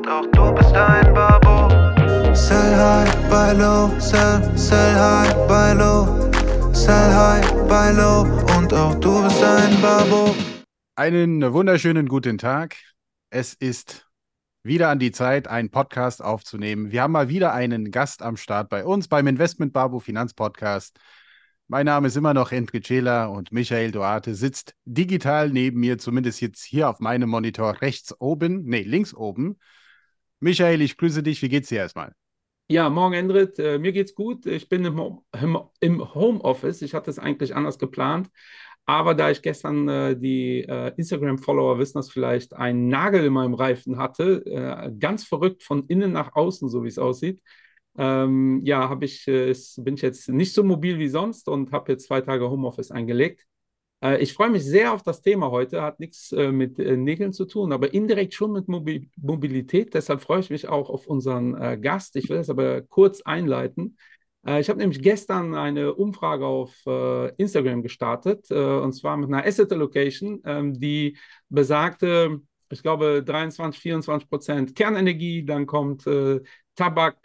und auch du bist ein Babo. Sell high, buy low, sell, sell high, buy low. Sell high, buy low und auch du bist ein Babo. Einen wunderschönen guten Tag. Es ist wieder an die Zeit, einen Podcast aufzunehmen. Wir haben mal wieder einen Gast am Start bei uns beim Investment Babo Finanzpodcast. Mein Name ist immer noch Hendrik Cela und Michael Duarte sitzt digital neben mir, zumindest jetzt hier auf meinem Monitor rechts oben, nee, links oben. Michael, ich grüße dich. Wie geht's dir erstmal? Ja, morgen, Endrit. Äh, mir geht's gut. Ich bin im, im, im Homeoffice. Ich hatte es eigentlich anders geplant. Aber da ich gestern äh, die äh, Instagram-Follower wissen das vielleicht, einen Nagel in meinem Reifen hatte, äh, ganz verrückt von innen nach außen, so wie es aussieht, ähm, ja, ich, äh, bin ich jetzt nicht so mobil wie sonst und habe jetzt zwei Tage Homeoffice eingelegt. Äh, ich freue mich sehr auf das Thema heute, hat nichts äh, mit äh, Nägeln zu tun, aber indirekt schon mit Mobil Mobilität. Deshalb freue ich mich auch auf unseren Gast. Ich will das aber kurz einleiten. Ich habe nämlich gestern eine Umfrage auf Instagram gestartet, und zwar mit einer Asset Allocation, ähm, die besagte, ich glaube, 23, 24 Prozent Kernenergie, dann kommt Tabak,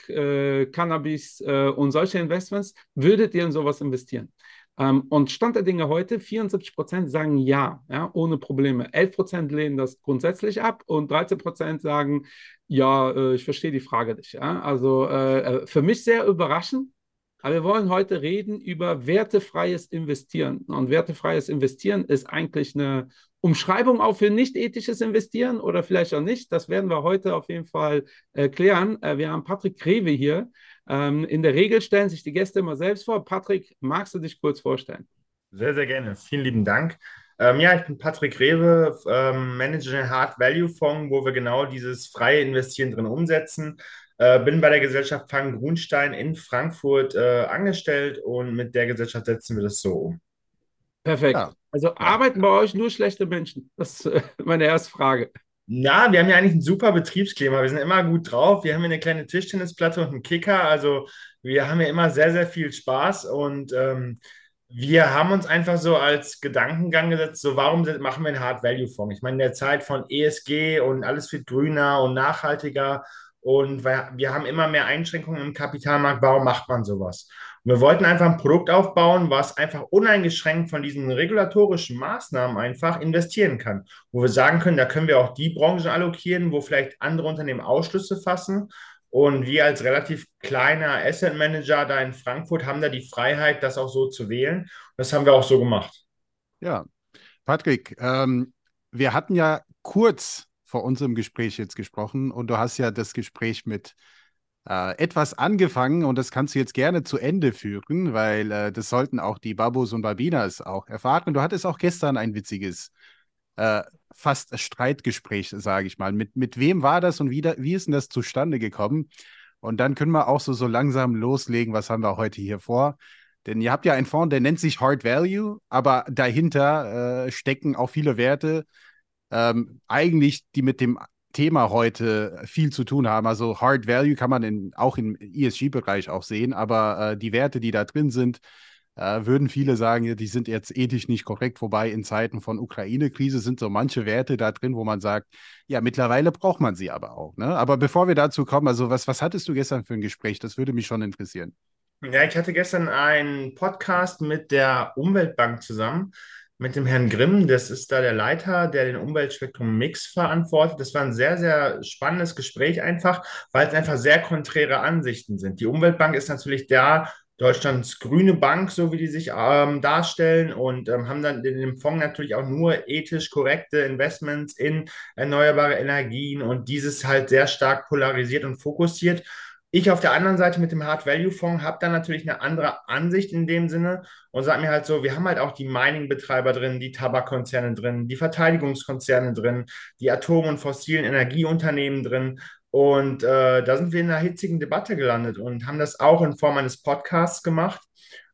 Cannabis und solche Investments. Würdet ihr in sowas investieren? Ähm, und Stand der Dinge heute, 74 Prozent sagen ja, ja, ohne Probleme. 11 Prozent lehnen das grundsätzlich ab und 13 Prozent sagen, ja, äh, ich verstehe die Frage nicht. Ja? Also äh, äh, für mich sehr überraschend. Aber wir wollen heute reden über wertefreies Investieren. Und wertefreies Investieren ist eigentlich eine Umschreibung auch für nicht ethisches Investieren oder vielleicht auch nicht. Das werden wir heute auf jeden Fall klären. Wir haben Patrick Krewe hier. Ähm, in der Regel stellen sich die Gäste immer selbst vor. Patrick, magst du dich kurz vorstellen? Sehr, sehr gerne. Vielen lieben Dank. Ähm, ja, ich bin Patrick Rewe, ähm, Manager den Hard Value Fonds, wo wir genau dieses freie Investieren drin umsetzen. Äh, bin bei der Gesellschaft Fang Grunstein in Frankfurt äh, angestellt und mit der Gesellschaft setzen wir das so um. Perfekt. Ja. Also arbeiten bei euch nur schlechte Menschen? Das ist äh, meine erste Frage. Ja, wir haben ja eigentlich ein super Betriebsklima. Wir sind immer gut drauf. Wir haben hier eine kleine Tischtennisplatte und einen Kicker. Also wir haben ja immer sehr, sehr viel Spaß und ähm, wir haben uns einfach so als Gedankengang gesetzt, so warum machen wir einen Hard-Value-Fonds? Ich meine, in der Zeit von ESG und alles wird grüner und nachhaltiger und wir haben immer mehr Einschränkungen im Kapitalmarkt. Warum macht man sowas? Wir wollten einfach ein Produkt aufbauen, was einfach uneingeschränkt von diesen regulatorischen Maßnahmen einfach investieren kann. Wo wir sagen können, da können wir auch die Branchen allokieren, wo vielleicht andere Unternehmen Ausschlüsse fassen. Und wir als relativ kleiner Asset Manager da in Frankfurt haben da die Freiheit, das auch so zu wählen. Und das haben wir auch so gemacht. Ja, Patrick, ähm, wir hatten ja kurz vor unserem Gespräch jetzt gesprochen und du hast ja das Gespräch mit äh, etwas angefangen und das kannst du jetzt gerne zu Ende führen, weil äh, das sollten auch die Babos und Babinas auch erfahren. Du hattest auch gestern ein witziges, äh, fast Streitgespräch, sage ich mal. Mit, mit wem war das und wie, da, wie ist denn das zustande gekommen? Und dann können wir auch so, so langsam loslegen, was haben wir heute hier vor. Denn ihr habt ja einen Fonds, der nennt sich Hard Value, aber dahinter äh, stecken auch viele Werte, ähm, eigentlich, die mit dem Thema heute viel zu tun haben. Also Hard Value kann man in, auch im ESG-Bereich auch sehen, aber äh, die Werte, die da drin sind, äh, würden viele sagen, die sind jetzt ethisch nicht korrekt. Wobei in Zeiten von Ukraine-Krise sind so manche Werte da drin, wo man sagt, ja, mittlerweile braucht man sie aber auch. Ne? Aber bevor wir dazu kommen, also was, was hattest du gestern für ein Gespräch? Das würde mich schon interessieren. Ja, ich hatte gestern einen Podcast mit der Umweltbank zusammen mit dem Herrn Grimm. Das ist da der Leiter, der den Umweltspektrum Mix verantwortet. Das war ein sehr, sehr spannendes Gespräch einfach, weil es einfach sehr konträre Ansichten sind. Die Umweltbank ist natürlich der Deutschlands grüne Bank, so wie die sich ähm, darstellen und ähm, haben dann in dem Fonds natürlich auch nur ethisch korrekte Investments in erneuerbare Energien und dieses halt sehr stark polarisiert und fokussiert. Ich auf der anderen Seite mit dem Hard Value Fonds habe dann natürlich eine andere Ansicht in dem Sinne und sage mir halt so, wir haben halt auch die Mining-Betreiber drin, die Tabakkonzerne drin, die Verteidigungskonzerne drin, die Atom- und fossilen Energieunternehmen drin. Und äh, da sind wir in einer hitzigen Debatte gelandet und haben das auch in Form eines Podcasts gemacht.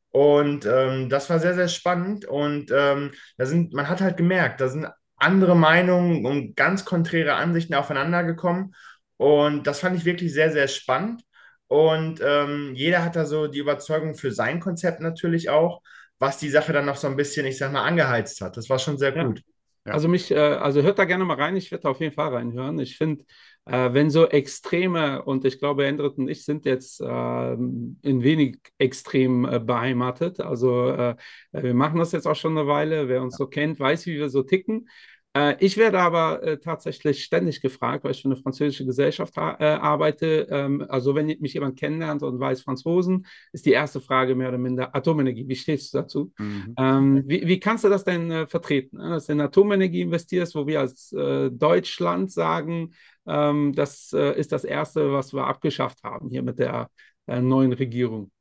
Und ähm, das war sehr, sehr spannend. Und ähm, da sind, man hat halt gemerkt, da sind andere Meinungen und ganz konträre Ansichten aufeinander gekommen. Und das fand ich wirklich sehr, sehr spannend. Und ähm, jeder hat da so die Überzeugung für sein Konzept natürlich auch, was die Sache dann noch so ein bisschen, ich sag mal, angeheizt hat. Das war schon sehr gut. Ja. Also mich, äh, also hört da gerne mal rein, ich werde auf jeden Fall reinhören. Ich finde, äh, wenn so Extreme, und ich glaube, Endrit und ich sind jetzt äh, in wenig extrem äh, beheimatet. Also wir machen das jetzt auch schon eine Weile. Wer uns so kennt, weiß, wie wir so ticken. Äh, ich werde aber äh, tatsächlich ständig gefragt, weil ich für eine französische Gesellschaft äh, arbeite. Ähm, also wenn mich jemand kennenlernt und weiß Franzosen, ist die erste Frage mehr oder minder Atomenergie. Wie stehst du dazu? Mhm. Ähm, wie, wie, kannst du das denn äh, vertreten, ne? dass du in Atomenergie investierst, wo wir als äh, Deutschland sagen, ähm, das äh, ist das Erste, was wir abgeschafft haben hier mit der neuen Regierung?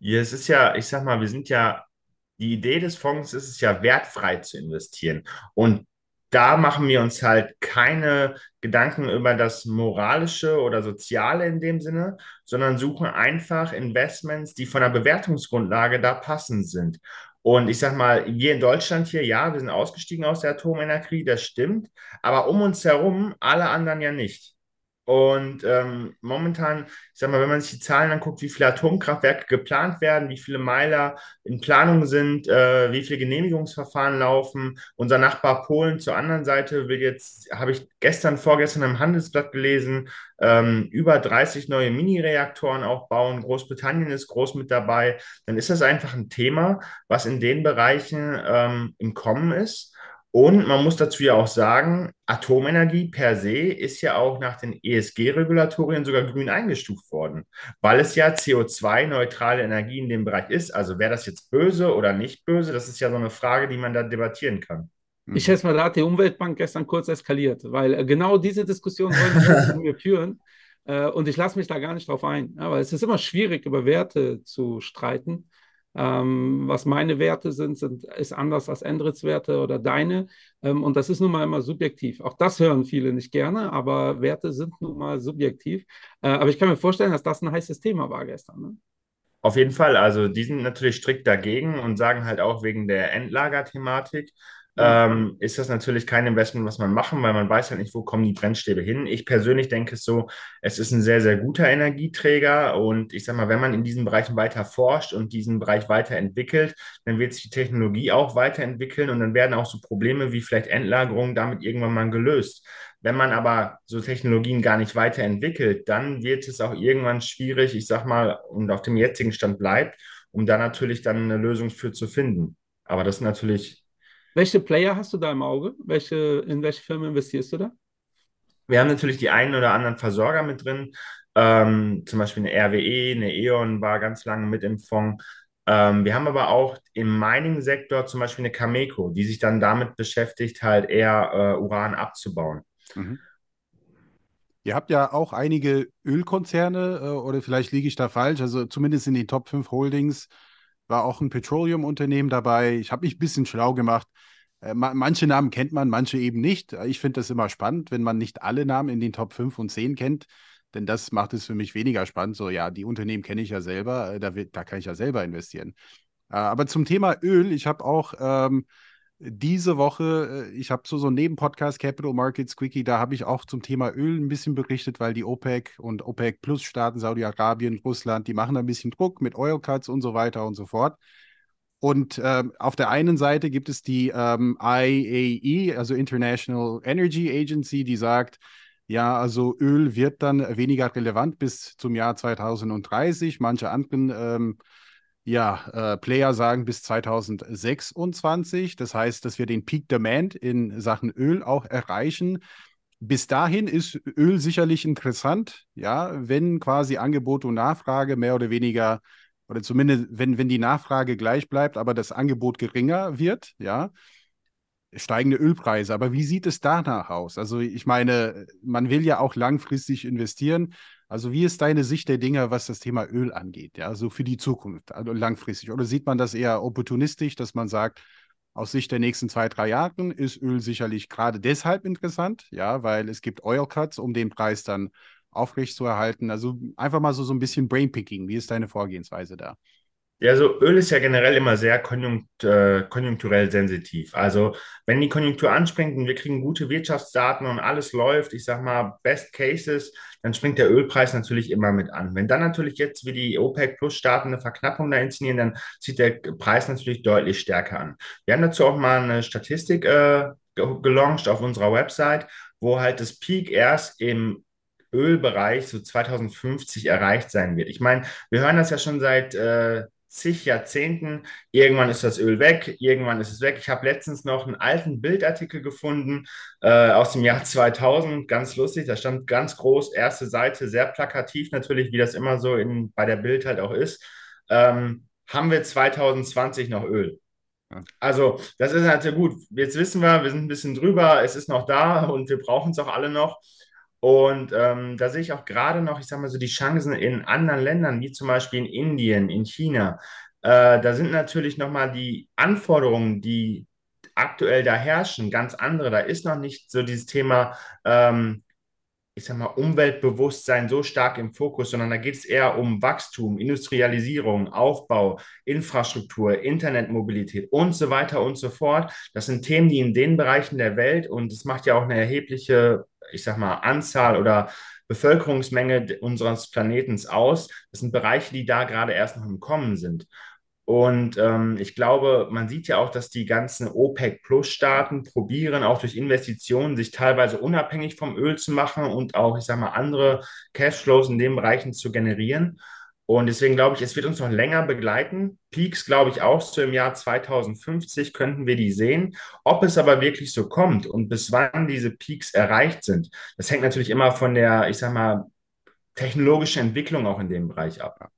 Ja, es ist ja, ich sag mal, wir sind ja die Idee des Fonds ist es ja, wertfrei zu investieren. Und da machen wir uns halt keine Gedanken über das Moralische oder Soziale in dem Sinne, sondern suchen einfach Investments, die von der Bewertungsgrundlage da passend sind. Und ich sag mal, wir in Deutschland hier, ja, wir sind ausgestiegen aus der Atomenergie, das stimmt, aber um uns herum alle anderen ja nicht. Und ähm, momentan, ich sag mal, wenn man sich die Zahlen anguckt, wie viele Atomkraftwerke geplant werden, wie viele Meiler in Planung sind, äh, wie viele Genehmigungsverfahren laufen. Unser Nachbar Polen zur anderen Seite will jetzt, habe ich gestern, vorgestern im Handelsblatt gelesen, ähm, über 30 neue Mini-Reaktoren auch bauen. Großbritannien ist groß mit dabei. Dann ist das einfach ein Thema, was in den Bereichen ähm, im Kommen ist. Und man muss dazu ja auch sagen, Atomenergie per se ist ja auch nach den ESG-Regulatorien sogar grün eingestuft worden, weil es ja CO2-neutrale Energie in dem Bereich ist. Also wäre das jetzt böse oder nicht böse, das ist ja so eine Frage, die man da debattieren kann. Ich schätze mal, da hat die Umweltbank gestern kurz eskaliert, weil äh, genau diese Diskussion wollen wir führen. Äh, und ich lasse mich da gar nicht drauf ein. Aber es ist immer schwierig, über Werte zu streiten. Ähm, was meine Werte sind, sind, ist anders als Endrits Werte oder deine. Ähm, und das ist nun mal immer subjektiv. Auch das hören viele nicht gerne, aber Werte sind nun mal subjektiv. Äh, aber ich kann mir vorstellen, dass das ein heißes Thema war gestern. Ne? Auf jeden Fall. Also die sind natürlich strikt dagegen und sagen halt auch wegen der Endlagerthematik ähm, ist das natürlich kein Investment, was man machen, weil man weiß halt nicht, wo kommen die Brennstäbe hin. Ich persönlich denke es so, es ist ein sehr, sehr guter Energieträger und ich sage mal, wenn man in diesen Bereichen weiter forscht und diesen Bereich weiterentwickelt, dann wird sich die Technologie auch weiterentwickeln und dann werden auch so Probleme wie vielleicht Endlagerung damit irgendwann mal gelöst. Wenn man aber so Technologien gar nicht weiterentwickelt, dann wird es auch irgendwann schwierig, ich sage mal, und auf dem jetzigen Stand bleibt, um da natürlich dann eine Lösung für zu finden. Aber das ist natürlich welche Player hast du da im Auge? Welche, in welche Firmen investierst du da? Wir haben natürlich die einen oder anderen Versorger mit drin. Ähm, zum Beispiel eine RWE, eine E.ON war ganz lange mit im Fonds. Ähm, wir haben aber auch im Mining-Sektor zum Beispiel eine Cameco, die sich dann damit beschäftigt, halt eher äh, Uran abzubauen. Mhm. Ihr habt ja auch einige Ölkonzerne, äh, oder vielleicht liege ich da falsch, also zumindest in den Top 5 Holdings war auch ein Petroleum-Unternehmen dabei. Ich habe mich ein bisschen schlau gemacht. Äh, manche Namen kennt man, manche eben nicht. Ich finde das immer spannend, wenn man nicht alle Namen in den Top 5 und 10 kennt, denn das macht es für mich weniger spannend. So, ja, die Unternehmen kenne ich ja selber, äh, da, da kann ich ja selber investieren. Äh, aber zum Thema Öl, ich habe auch ähm, diese Woche, äh, ich habe so, so einen Nebenpodcast, Capital Markets Quickie, da habe ich auch zum Thema Öl ein bisschen berichtet, weil die OPEC und OPEC Plus Staaten, Saudi-Arabien, Russland, die machen ein bisschen Druck mit Oil Cuts und so weiter und so fort. Und ähm, auf der einen Seite gibt es die ähm, IAE, also International Energy Agency, die sagt, ja, also Öl wird dann weniger relevant bis zum Jahr 2030. Manche anderen ähm, ja, äh, Player sagen bis 2026. Das heißt, dass wir den Peak Demand in Sachen Öl auch erreichen. Bis dahin ist Öl sicherlich interessant, ja, wenn quasi Angebot und Nachfrage mehr oder weniger, oder zumindest wenn, wenn die Nachfrage gleich bleibt, aber das Angebot geringer wird, ja, steigende Ölpreise. Aber wie sieht es danach aus? Also ich meine, man will ja auch langfristig investieren. Also wie ist deine Sicht der Dinge, was das Thema Öl angeht, ja, so für die Zukunft, also langfristig? Oder sieht man das eher opportunistisch, dass man sagt, aus Sicht der nächsten zwei, drei Jahren ist Öl sicherlich gerade deshalb interessant, ja, weil es gibt Oil Cuts, um den Preis dann aufrechtzuerhalten. Also einfach mal so, so ein bisschen Brainpicking. Wie ist deine Vorgehensweise da? Ja, so Öl ist ja generell immer sehr konjunkt, äh, konjunkturell sensitiv. Also wenn die Konjunktur anspringt und wir kriegen gute Wirtschaftsdaten und alles läuft, ich sag mal Best Cases, dann springt der Ölpreis natürlich immer mit an. Wenn dann natürlich jetzt wie die OPEC-Plus-Staaten eine Verknappung da inszenieren, dann zieht der Preis natürlich deutlich stärker an. Wir haben dazu auch mal eine Statistik äh, gelauncht auf unserer Website, wo halt das Peak erst im Ölbereich so 2050 erreicht sein wird. Ich meine, wir hören das ja schon seit äh, zig Jahrzehnten. Irgendwann ist das Öl weg, irgendwann ist es weg. Ich habe letztens noch einen alten Bildartikel gefunden äh, aus dem Jahr 2000, ganz lustig. Da stand ganz groß, erste Seite, sehr plakativ natürlich, wie das immer so in, bei der Bild halt auch ist. Ähm, haben wir 2020 noch Öl? Also, das ist halt sehr gut. Jetzt wissen wir, wir sind ein bisschen drüber, es ist noch da und wir brauchen es auch alle noch. Und ähm, da sehe ich auch gerade noch, ich sage mal so, die Chancen in anderen Ländern, wie zum Beispiel in Indien, in China. Äh, da sind natürlich nochmal die Anforderungen, die aktuell da herrschen, ganz andere. Da ist noch nicht so dieses Thema ähm, ich sag mal, Umweltbewusstsein so stark im Fokus, sondern da geht es eher um Wachstum, Industrialisierung, Aufbau, Infrastruktur, Internetmobilität und so weiter und so fort. Das sind Themen, die in den Bereichen der Welt und es macht ja auch eine erhebliche, ich sag mal, Anzahl oder Bevölkerungsmenge unseres Planetens aus. Das sind Bereiche, die da gerade erst noch im Kommen sind. Und ähm, ich glaube, man sieht ja auch, dass die ganzen OPEC-Plus-Staaten probieren, auch durch Investitionen sich teilweise unabhängig vom Öl zu machen und auch, ich sage mal, andere Cashflows in den Bereichen zu generieren. Und deswegen glaube ich, es wird uns noch länger begleiten. Peaks, glaube ich, auch so im Jahr 2050 könnten wir die sehen. Ob es aber wirklich so kommt und bis wann diese Peaks erreicht sind, das hängt natürlich immer von der, ich sage mal, technologischen Entwicklung auch in dem Bereich ab.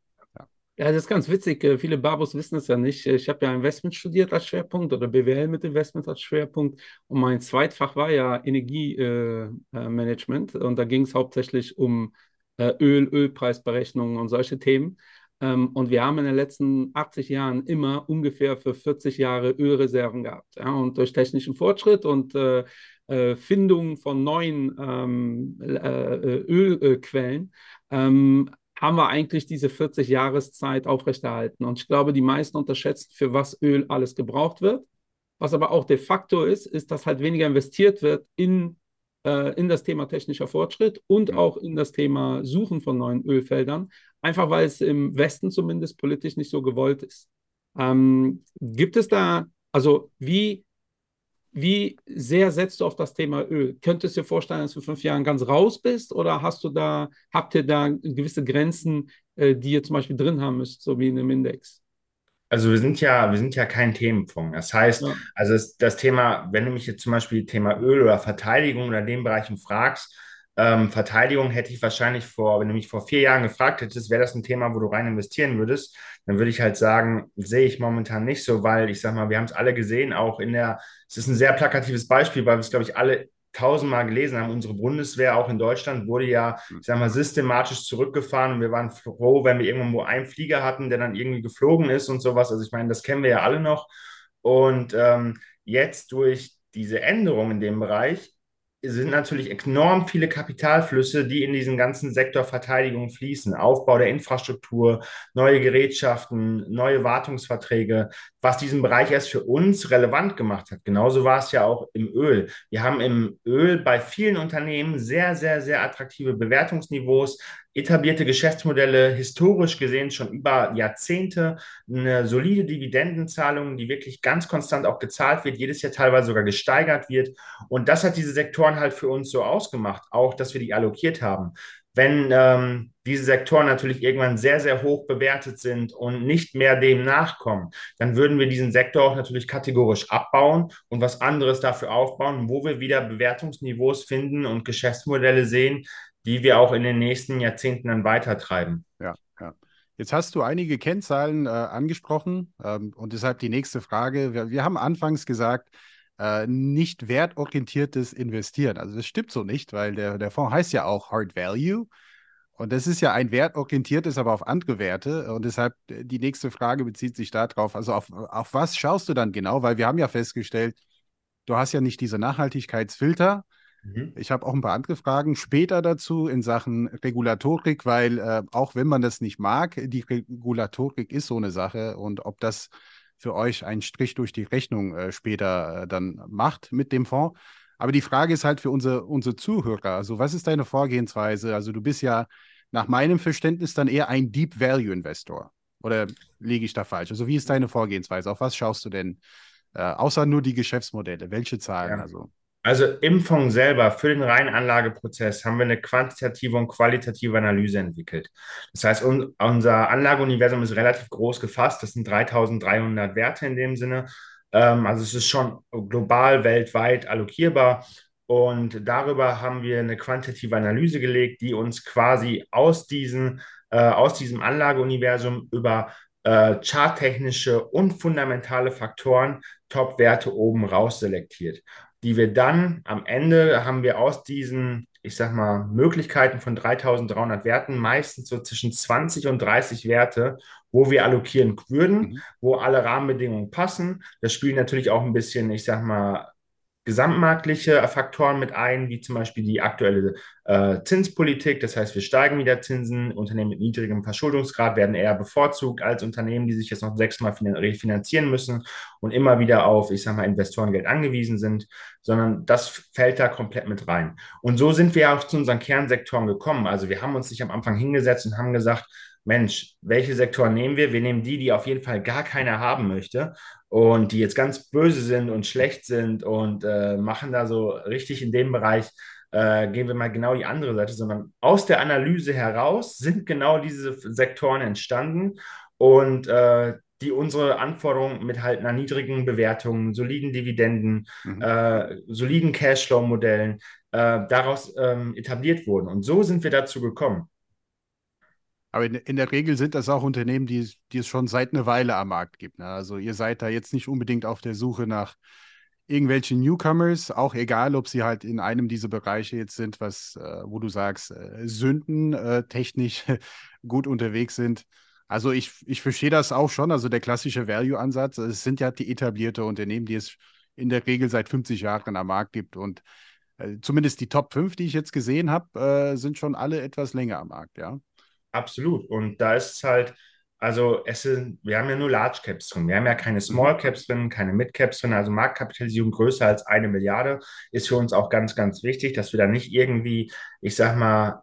Ja, das ist ganz witzig. Äh, viele Babos wissen es ja nicht. Ich habe ja Investment studiert als Schwerpunkt oder BWL mit Investment als Schwerpunkt. Und mein Zweitfach war ja Energiemanagement. Äh, und da ging es hauptsächlich um äh, Öl, Ölpreisberechnungen und solche Themen. Ähm, und wir haben in den letzten 80 Jahren immer ungefähr für 40 Jahre Ölreserven gehabt. Ja? Und durch technischen Fortschritt und äh, äh, Findung von neuen ähm, äh, Ölquellen ähm, haben wir eigentlich diese 40 Jahreszeit aufrechterhalten. Und ich glaube, die meisten unterschätzen, für was Öl alles gebraucht wird. Was aber auch de facto ist, ist, dass halt weniger investiert wird in, äh, in das Thema technischer Fortschritt und auch in das Thema Suchen von neuen Ölfeldern, einfach weil es im Westen zumindest politisch nicht so gewollt ist. Ähm, gibt es da, also wie wie sehr setzt du auf das Thema Öl? Könntest du dir vorstellen, dass du in fünf Jahren ganz raus bist oder hast du da, habt ihr da gewisse Grenzen, äh, die ihr zum Beispiel drin haben müsst, so wie in einem Index? Also wir sind ja, wir sind ja kein Themenfonds. Das heißt, ja. also das, das Thema, wenn du mich jetzt zum Beispiel Thema Öl oder Verteidigung oder den Bereichen fragst, ähm, Verteidigung hätte ich wahrscheinlich vor, wenn du mich vor vier Jahren gefragt hättest, wäre das ein Thema, wo du rein investieren würdest, dann würde ich halt sagen, sehe ich momentan nicht so, weil ich sag mal, wir haben es alle gesehen, auch in der, es ist ein sehr plakatives Beispiel, weil wir es, glaube ich, alle tausendmal gelesen haben. Unsere Bundeswehr auch in Deutschland wurde ja, hm. ich sag mal, systematisch zurückgefahren und wir waren froh, wenn wir irgendwo einen Flieger hatten, der dann irgendwie geflogen ist und sowas. Also ich meine, das kennen wir ja alle noch. Und ähm, jetzt durch diese Änderung in dem Bereich sind natürlich enorm viele Kapitalflüsse, die in diesen ganzen Sektor Verteidigung fließen. Aufbau der Infrastruktur, neue Gerätschaften, neue Wartungsverträge, was diesen Bereich erst für uns relevant gemacht hat. Genauso war es ja auch im Öl. Wir haben im Öl bei vielen Unternehmen sehr, sehr, sehr attraktive Bewertungsniveaus, etablierte Geschäftsmodelle, historisch gesehen schon über Jahrzehnte, eine solide Dividendenzahlung, die wirklich ganz konstant auch gezahlt wird, jedes Jahr teilweise sogar gesteigert wird. Und das hat diese Sektoren halt für uns so ausgemacht, auch dass wir die allokiert haben. Wenn ähm, diese Sektoren natürlich irgendwann sehr, sehr hoch bewertet sind und nicht mehr dem nachkommen, dann würden wir diesen Sektor auch natürlich kategorisch abbauen und was anderes dafür aufbauen, wo wir wieder Bewertungsniveaus finden und Geschäftsmodelle sehen, die wir auch in den nächsten Jahrzehnten dann weitertreiben. Ja, ja. Jetzt hast du einige Kennzahlen äh, angesprochen ähm, und deshalb die nächste Frage. Wir, wir haben anfangs gesagt, äh, nicht wertorientiertes Investieren. Also das stimmt so nicht, weil der, der Fonds heißt ja auch Hard Value. Und das ist ja ein wertorientiertes, aber auf andere Werte. Und deshalb äh, die nächste Frage bezieht sich darauf, also auf, auf was schaust du dann genau? Weil wir haben ja festgestellt, du hast ja nicht diese Nachhaltigkeitsfilter, Mhm. Ich habe auch ein paar andere Fragen später dazu in Sachen Regulatorik, weil äh, auch wenn man das nicht mag, die Regulatorik ist so eine Sache und ob das für euch einen Strich durch die Rechnung äh, später äh, dann macht mit dem Fonds. Aber die Frage ist halt für unsere, unsere Zuhörer, also was ist deine Vorgehensweise? Also du bist ja nach meinem Verständnis dann eher ein Deep Value Investor. Oder liege ich da falsch? Also wie ist deine Vorgehensweise? Auf was schaust du denn? Äh, außer nur die Geschäftsmodelle. Welche Zahlen? Ja. Also? Also im Fonds selber für den reinen Anlageprozess haben wir eine quantitative und qualitative Analyse entwickelt. Das heißt, un unser Anlageuniversum ist relativ groß gefasst. Das sind 3300 Werte in dem Sinne. Ähm, also es ist schon global, weltweit allokierbar. Und darüber haben wir eine quantitative Analyse gelegt, die uns quasi aus, diesen, äh, aus diesem Anlageuniversum über äh, charttechnische und fundamentale Faktoren Top-Werte oben raus selektiert die wir dann am Ende haben wir aus diesen, ich sag mal, Möglichkeiten von 3300 Werten meistens so zwischen 20 und 30 Werte, wo wir allokieren würden, mhm. wo alle Rahmenbedingungen passen. Das spielt natürlich auch ein bisschen, ich sag mal, gesamtmarktliche Faktoren mit ein, wie zum Beispiel die aktuelle äh, Zinspolitik. Das heißt, wir steigen wieder Zinsen. Unternehmen mit niedrigem Verschuldungsgrad werden eher bevorzugt als Unternehmen, die sich jetzt noch sechsmal refinanzieren müssen und immer wieder auf, ich sage mal, Investorengeld angewiesen sind, sondern das fällt da komplett mit rein. Und so sind wir auch zu unseren Kernsektoren gekommen. Also wir haben uns nicht am Anfang hingesetzt und haben gesagt, Mensch, welche Sektoren nehmen wir? Wir nehmen die, die auf jeden Fall gar keiner haben möchte und die jetzt ganz böse sind und schlecht sind und äh, machen da so richtig in dem Bereich, äh, gehen wir mal genau die andere Seite, sondern aus der Analyse heraus sind genau diese Sektoren entstanden und äh, die unsere Anforderungen mit halt einer niedrigen Bewertung, soliden Dividenden, mhm. äh, soliden Cashflow-Modellen äh, daraus ähm, etabliert wurden. Und so sind wir dazu gekommen. Aber in, in, der Regel sind das auch Unternehmen, die, die es schon seit einer Weile am Markt gibt. Ne? Also ihr seid da jetzt nicht unbedingt auf der Suche nach irgendwelchen Newcomers, auch egal, ob sie halt in einem dieser Bereiche jetzt sind, was, äh, wo du sagst, äh, Sünden äh, technisch gut unterwegs sind. Also ich, ich verstehe das auch schon, also der klassische Value-Ansatz, es sind ja die etablierte Unternehmen, die es in der Regel seit 50 Jahren am Markt gibt und äh, zumindest die Top 5, die ich jetzt gesehen habe, äh, sind schon alle etwas länger am Markt, ja. Absolut. Und da ist es halt, also es sind, wir haben ja nur Large Caps drin. Wir haben ja keine Small Caps drin, keine Mid Caps drin. Also Marktkapitalisierung größer als eine Milliarde ist für uns auch ganz, ganz wichtig, dass wir da nicht irgendwie, ich sag mal,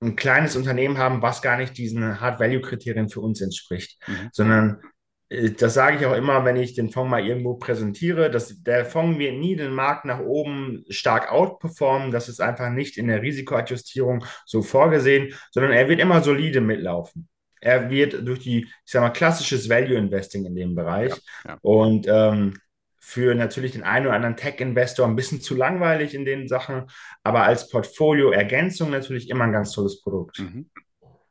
ein kleines Unternehmen haben, was gar nicht diesen Hard-Value-Kriterien für uns entspricht, mhm. sondern das sage ich auch immer, wenn ich den Fonds mal irgendwo präsentiere, dass der Fonds wird nie den Markt nach oben stark outperformen. Das ist einfach nicht in der Risikoadjustierung so vorgesehen, sondern er wird immer solide mitlaufen. Er wird durch die, ich sage mal, klassisches Value Investing in dem Bereich ja, ja. und ähm, für natürlich den einen oder anderen Tech-Investor ein bisschen zu langweilig in den Sachen, aber als Portfolio-Ergänzung natürlich immer ein ganz tolles Produkt. Mhm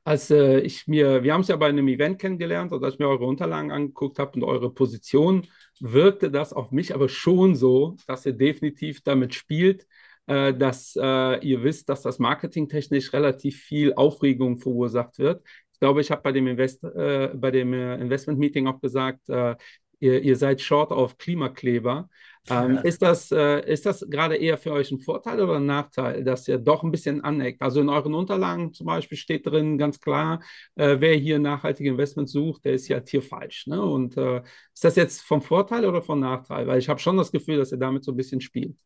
als äh, ich mir, wir haben es ja bei einem Event kennengelernt und als ich mir eure Unterlagen angeguckt habe und eure Position, wirkte das auf mich aber schon so, dass ihr definitiv damit spielt, äh, dass äh, ihr wisst, dass das marketingtechnisch relativ viel Aufregung verursacht wird. Ich glaube, ich habe bei dem, Invest, äh, bei dem äh, Investment-Meeting auch gesagt, äh, ihr, ihr seid short auf Klimakleber. Ähm. Ist das, äh, das gerade eher für euch ein Vorteil oder ein Nachteil, dass ihr doch ein bisschen aneckt? Also in euren Unterlagen zum Beispiel steht drin ganz klar, äh, wer hier nachhaltige Investments sucht, der ist ja hier falsch. Ne? Und äh, ist das jetzt vom Vorteil oder vom Nachteil? Weil ich habe schon das Gefühl, dass ihr damit so ein bisschen spielt.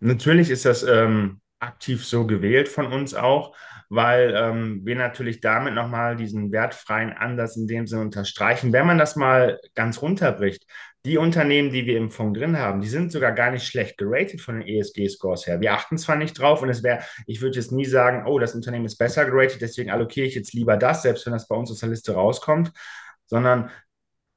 Natürlich ist das ähm, aktiv so gewählt von uns auch weil ähm, wir natürlich damit nochmal diesen wertfreien Ansatz in dem Sinne unterstreichen. Wenn man das mal ganz runterbricht, die Unternehmen, die wir im Fonds drin haben, die sind sogar gar nicht schlecht geratet von den ESG-Scores her. Wir achten zwar nicht drauf und es wäre, ich würde jetzt nie sagen, oh, das Unternehmen ist besser geratet, deswegen allokiere ich jetzt lieber das, selbst wenn das bei uns aus der Liste rauskommt, sondern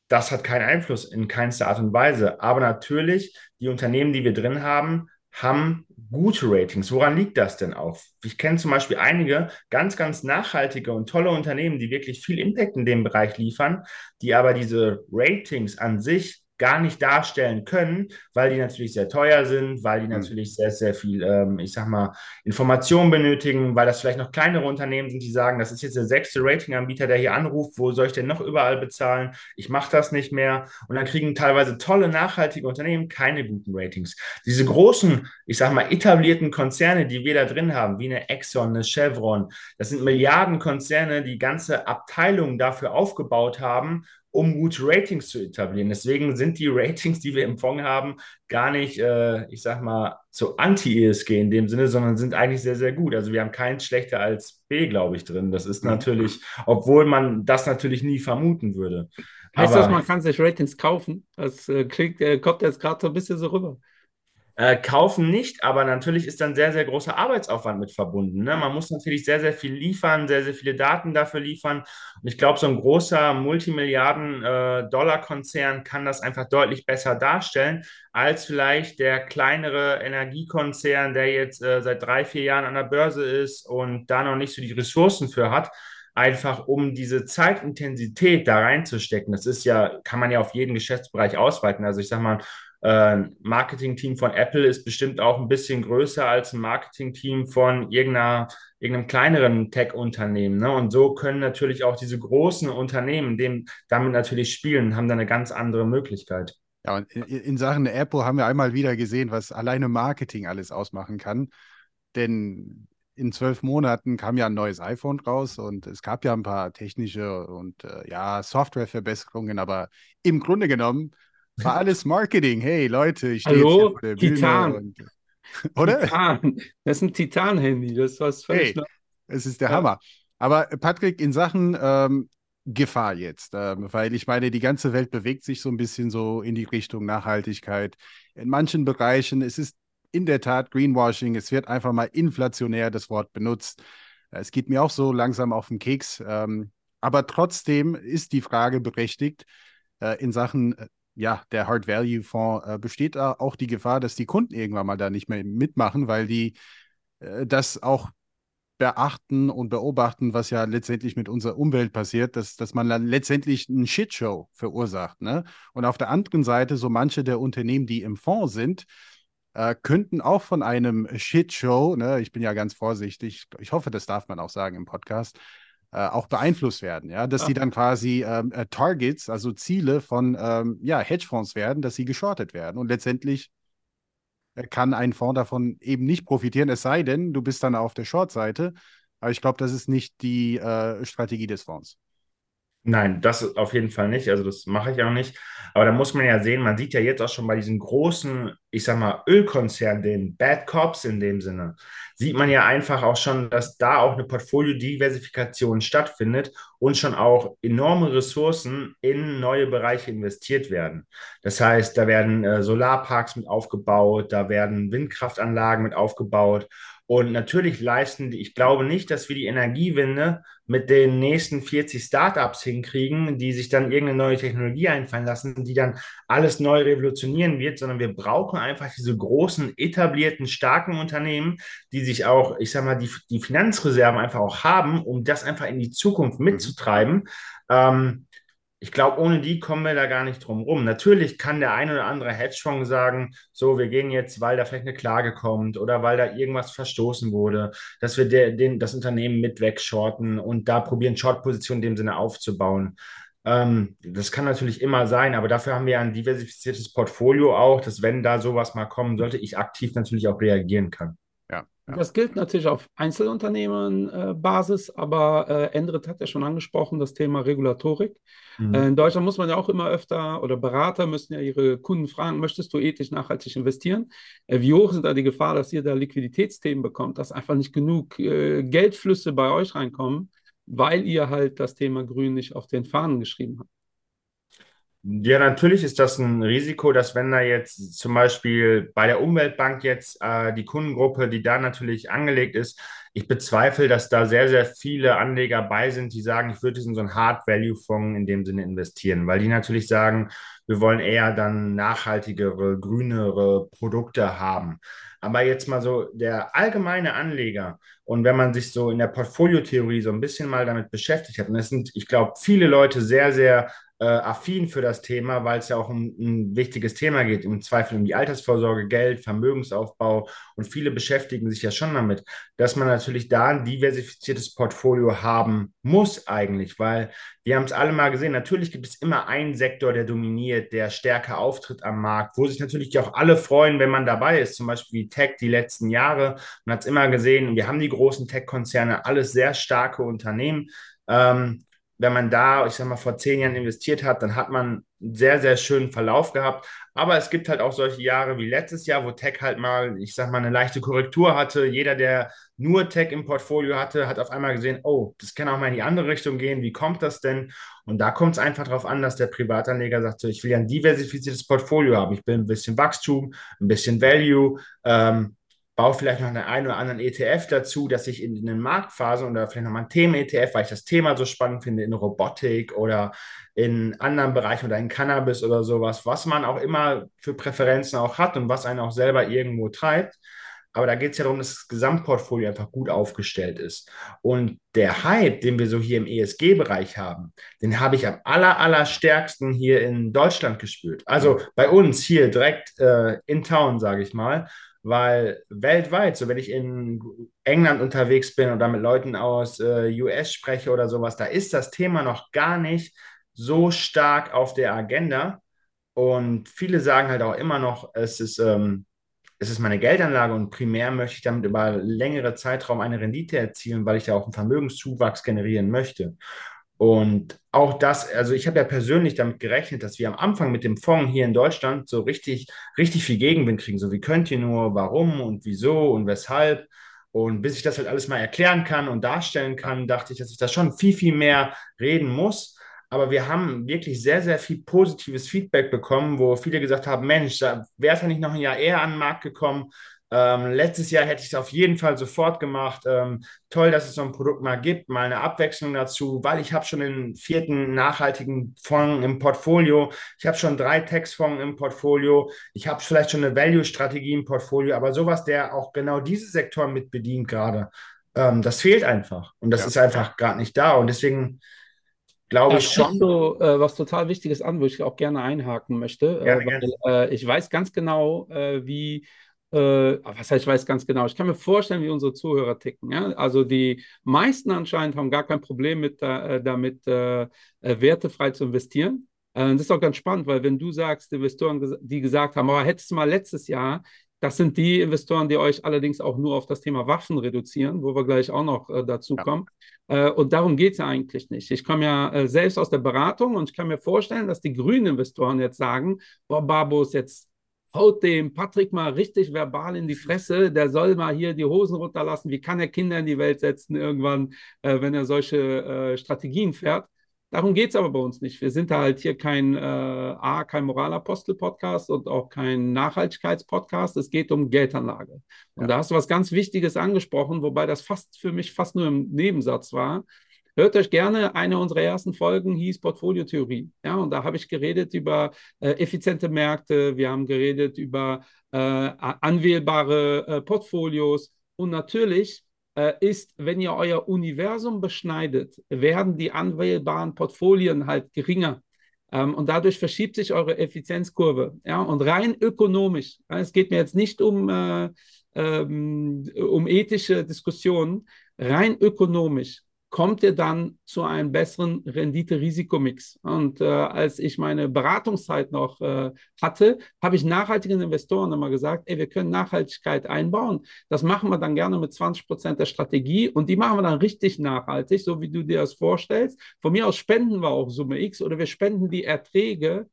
das hat keinen Einfluss in keinster Art und Weise. Aber natürlich, die Unternehmen, die wir drin haben, haben gute Ratings. Woran liegt das denn auch? Ich kenne zum Beispiel einige ganz, ganz nachhaltige und tolle Unternehmen, die wirklich viel Impact in dem Bereich liefern, die aber diese Ratings an sich gar nicht darstellen können, weil die natürlich sehr teuer sind, weil die natürlich sehr, sehr viel, ähm, ich sag mal, Informationen benötigen, weil das vielleicht noch kleinere Unternehmen sind, die sagen, das ist jetzt der sechste Ratinganbieter, der hier anruft, wo soll ich denn noch überall bezahlen? Ich mache das nicht mehr. Und dann kriegen teilweise tolle, nachhaltige Unternehmen keine guten Ratings. Diese großen, ich sag mal, etablierten Konzerne, die wir da drin haben, wie eine Exxon, eine Chevron, das sind Milliardenkonzerne, die ganze Abteilungen dafür aufgebaut haben, um gute Ratings zu etablieren. Deswegen sind die Ratings, die wir empfangen haben, gar nicht, äh, ich sag mal, so anti-ESG in dem Sinne, sondern sind eigentlich sehr, sehr gut. Also wir haben keins schlechter als B, glaube ich, drin. Das ist natürlich, obwohl man das natürlich nie vermuten würde. Heißt Aber, das, man kann sich Ratings kaufen? Das äh, klingt, äh, kommt jetzt gerade so ein bisschen so rüber. Äh, kaufen nicht, aber natürlich ist dann sehr, sehr großer Arbeitsaufwand mit verbunden. Ne? Man muss natürlich sehr, sehr viel liefern, sehr, sehr viele Daten dafür liefern. Und ich glaube, so ein großer Multimilliarden-Dollar-Konzern kann das einfach deutlich besser darstellen, als vielleicht der kleinere Energiekonzern, der jetzt äh, seit drei, vier Jahren an der Börse ist und da noch nicht so die Ressourcen für hat einfach um diese Zeitintensität da reinzustecken. Das ist ja, kann man ja auf jeden Geschäftsbereich ausweiten. Also ich sage mal, äh, Marketingteam von Apple ist bestimmt auch ein bisschen größer als ein Marketingteam von irgendeiner, irgendeinem kleineren Tech-Unternehmen. Ne? Und so können natürlich auch diese großen Unternehmen dem, damit natürlich spielen, haben da eine ganz andere Möglichkeit. Ja, und in, in Sachen Apple haben wir einmal wieder gesehen, was alleine Marketing alles ausmachen kann. Denn in zwölf Monaten kam ja ein neues iPhone raus und es gab ja ein paar technische und äh, ja, Softwareverbesserungen, aber im Grunde genommen war alles Marketing. Hey Leute, ich stehe Hallo? vor der Titan. Bühne. Und, oder? Titan. Das ist ein Titan-Handy. Das ist was völlig hey, Es ist der ja. Hammer. Aber Patrick, in Sachen ähm, Gefahr jetzt, ähm, weil ich meine, die ganze Welt bewegt sich so ein bisschen so in die Richtung Nachhaltigkeit. In manchen Bereichen es ist in der Tat Greenwashing. Es wird einfach mal inflationär das Wort benutzt. Es geht mir auch so langsam auf den Keks. Ähm, aber trotzdem ist die Frage berechtigt äh, in Sachen äh, ja, der Hard Value Fonds äh, besteht da auch die Gefahr, dass die Kunden irgendwann mal da nicht mehr mitmachen, weil die äh, das auch beachten und beobachten, was ja letztendlich mit unserer Umwelt passiert, dass, dass man dann letztendlich einen Shitshow verursacht. Ne? Und auf der anderen Seite, so manche der Unternehmen, die im Fonds sind, äh, könnten auch von einem Shitshow, ne, ich bin ja ganz vorsichtig, ich hoffe, das darf man auch sagen im Podcast, äh, auch beeinflusst werden, ja, dass die dann quasi ähm, äh, Targets, also Ziele von ähm, ja, Hedgefonds werden, dass sie geschortet werden. Und letztendlich äh, kann ein Fonds davon eben nicht profitieren, es sei denn, du bist dann auf der Short-Seite, aber ich glaube, das ist nicht die äh, Strategie des Fonds. Nein, das auf jeden Fall nicht. Also das mache ich auch nicht. Aber da muss man ja sehen, man sieht ja jetzt auch schon bei diesen großen, ich sag mal, Ölkonzernen, den Bad Cops in dem Sinne, sieht man ja einfach auch schon, dass da auch eine Portfoliodiversifikation stattfindet und schon auch enorme Ressourcen in neue Bereiche investiert werden. Das heißt, da werden äh, Solarparks mit aufgebaut, da werden Windkraftanlagen mit aufgebaut und natürlich leisten die, ich glaube nicht, dass wir die Energiewende mit den nächsten 40 Startups hinkriegen, die sich dann irgendeine neue Technologie einfallen lassen, die dann alles neu revolutionieren wird, sondern wir brauchen einfach diese großen, etablierten, starken Unternehmen, die sich auch, ich sag mal, die, die Finanzreserven einfach auch haben, um das einfach in die Zukunft mhm. mitzutreiben. Ähm, ich glaube, ohne die kommen wir da gar nicht drum rum. Natürlich kann der ein oder andere Hedgefonds sagen, so, wir gehen jetzt, weil da vielleicht eine Klage kommt oder weil da irgendwas verstoßen wurde, dass wir der, den, das Unternehmen mit wegshorten und da probieren, Short-Positionen in dem Sinne aufzubauen. Ähm, das kann natürlich immer sein, aber dafür haben wir ein diversifiziertes Portfolio auch, dass wenn da sowas mal kommen sollte, ich aktiv natürlich auch reagieren kann. Ja, ja. Das gilt natürlich auf Einzelunternehmenbasis, äh, aber äh, Endrit hat ja schon angesprochen, das Thema Regulatorik. Mhm. Äh, in Deutschland muss man ja auch immer öfter oder Berater müssen ja ihre Kunden fragen, möchtest du ethisch nachhaltig investieren? Äh, wie hoch sind da die Gefahr, dass ihr da Liquiditätsthemen bekommt, dass einfach nicht genug äh, Geldflüsse bei euch reinkommen, weil ihr halt das Thema Grün nicht auf den Fahnen geschrieben habt? Ja, natürlich ist das ein Risiko, dass wenn da jetzt zum Beispiel bei der Umweltbank jetzt äh, die Kundengruppe, die da natürlich angelegt ist, ich bezweifle, dass da sehr, sehr viele Anleger bei sind, die sagen, ich würde in so einen Hard-Value-Fonds in dem Sinne investieren, weil die natürlich sagen, wir wollen eher dann nachhaltigere, grünere Produkte haben. Aber jetzt mal so der allgemeine Anleger und wenn man sich so in der Portfoliotheorie so ein bisschen mal damit beschäftigt hat, und es sind, ich glaube, viele Leute sehr, sehr äh, affin für das Thema, weil es ja auch um ein wichtiges Thema geht, im Zweifel um die Altersvorsorge, Geld, Vermögensaufbau und viele beschäftigen sich ja schon damit, dass man natürlich da ein diversifiziertes Portfolio haben muss eigentlich, weil wir haben es alle mal gesehen, natürlich gibt es immer einen Sektor, der dominiert, der stärker auftritt am Markt, wo sich natürlich auch alle freuen, wenn man dabei ist, zum Beispiel wie Tech die letzten Jahre. Man hat es immer gesehen, wir haben die großen Tech-Konzerne, alles sehr starke Unternehmen. Ähm, wenn man da, ich sag mal, vor zehn Jahren investiert hat, dann hat man einen sehr, sehr schönen Verlauf gehabt. Aber es gibt halt auch solche Jahre wie letztes Jahr, wo Tech halt mal, ich sag mal, eine leichte Korrektur hatte. Jeder, der nur Tech im Portfolio hatte, hat auf einmal gesehen, oh, das kann auch mal in die andere Richtung gehen. Wie kommt das denn? Und da kommt es einfach darauf an, dass der Privatanleger sagt, so, ich will ja ein diversifiziertes Portfolio haben. Ich will ein bisschen Wachstum, ein bisschen Value. Ähm, baue vielleicht noch einen oder anderen ETF dazu, dass ich in, den Marktphasen oder vielleicht nochmal ein Themen-ETF, weil ich das Thema so spannend finde, in Robotik oder in anderen Bereichen oder in Cannabis oder sowas, was man auch immer für Präferenzen auch hat und was einen auch selber irgendwo treibt. Aber da geht es ja darum, dass das Gesamtportfolio einfach gut aufgestellt ist. Und der Hype, den wir so hier im ESG-Bereich haben, den habe ich am aller, aller stärksten hier in Deutschland gespürt. Also bei uns hier direkt äh, in Town, sage ich mal weil weltweit, so wenn ich in England unterwegs bin oder mit Leuten aus äh, US spreche oder sowas, da ist das Thema noch gar nicht so stark auf der Agenda. Und viele sagen halt auch immer noch, es ist, ähm, es ist meine Geldanlage und primär möchte ich damit über längere Zeitraum eine Rendite erzielen, weil ich ja auch einen Vermögenszuwachs generieren möchte. Und auch das, also ich habe ja persönlich damit gerechnet, dass wir am Anfang mit dem Fonds hier in Deutschland so richtig, richtig viel Gegenwind kriegen. So, wie könnt ihr nur, warum und wieso und weshalb? Und bis ich das halt alles mal erklären kann und darstellen kann, dachte ich, dass ich da schon viel, viel mehr reden muss. Aber wir haben wirklich sehr, sehr viel positives Feedback bekommen, wo viele gesagt haben: Mensch, da wäre es ja nicht noch ein Jahr eher an den Markt gekommen. Ähm, letztes Jahr hätte ich es auf jeden Fall sofort gemacht. Ähm, toll, dass es so ein Produkt mal gibt, mal eine Abwechslung dazu, weil ich habe schon den vierten nachhaltigen Fonds im Portfolio. Ich habe schon drei Textfonds im Portfolio. Ich habe vielleicht schon eine Value-Strategie im Portfolio, aber sowas, der auch genau diese Sektoren mit bedient gerade, ähm, das fehlt einfach. Und das ja. ist einfach gerade nicht da. Und deswegen glaube ich schon. Du, äh, was total Wichtiges an, wo ich auch gerne einhaken möchte. Gerne, äh, weil, gerne. Äh, ich weiß ganz genau, äh, wie äh, was heißt, ich weiß ganz genau, ich kann mir vorstellen, wie unsere Zuhörer ticken. Ja? Also die meisten anscheinend haben gar kein Problem mit, äh, damit, äh, äh wertefrei zu investieren. Äh, das ist auch ganz spannend, weil wenn du sagst, Investoren, die gesagt haben, aber hättest du mal letztes Jahr, das sind die Investoren, die euch allerdings auch nur auf das Thema Waffen reduzieren, wo wir gleich auch noch äh, dazu kommen. Ja. und darum geht es ja eigentlich nicht. Ich komme ja selbst aus der Beratung und ich kann mir vorstellen, dass die grünen Investoren jetzt sagen, boah, Barbos, jetzt haut dem Patrick mal richtig verbal in die Fresse, der soll mal hier die Hosen runterlassen, wie kann er Kinder in die Welt setzen irgendwann, äh, wenn er solche äh, Strategien fährt. Darum geht es aber bei uns nicht. Wir sind da halt hier kein äh, A, kein Moralapostel-Podcast und auch kein Nachhaltigkeitspodcast. Es geht um Geldanlage. Und ja. da hast du was ganz Wichtiges angesprochen, wobei das fast für mich fast nur im Nebensatz war. Hört euch gerne eine unserer ersten Folgen hieß Portfoliotheorie. Ja, und da habe ich geredet über äh, effiziente Märkte, wir haben geredet über äh, anwählbare äh, Portfolios und natürlich äh, ist, wenn ihr euer Universum beschneidet, werden die anwählbaren Portfolien halt geringer. Ähm, und dadurch verschiebt sich eure Effizienzkurve. Ja, und rein ökonomisch, ja, es geht mir jetzt nicht um, äh, ähm, um ethische Diskussionen, rein ökonomisch kommt ihr dann zu einem besseren Rendite-Risikomix. Und äh, als ich meine Beratungszeit noch äh, hatte, habe ich nachhaltigen Investoren immer gesagt, ey, wir können Nachhaltigkeit einbauen. Das machen wir dann gerne mit 20 Prozent der Strategie und die machen wir dann richtig nachhaltig, so wie du dir das vorstellst. Von mir aus spenden wir auch Summe X oder wir spenden die Erträge,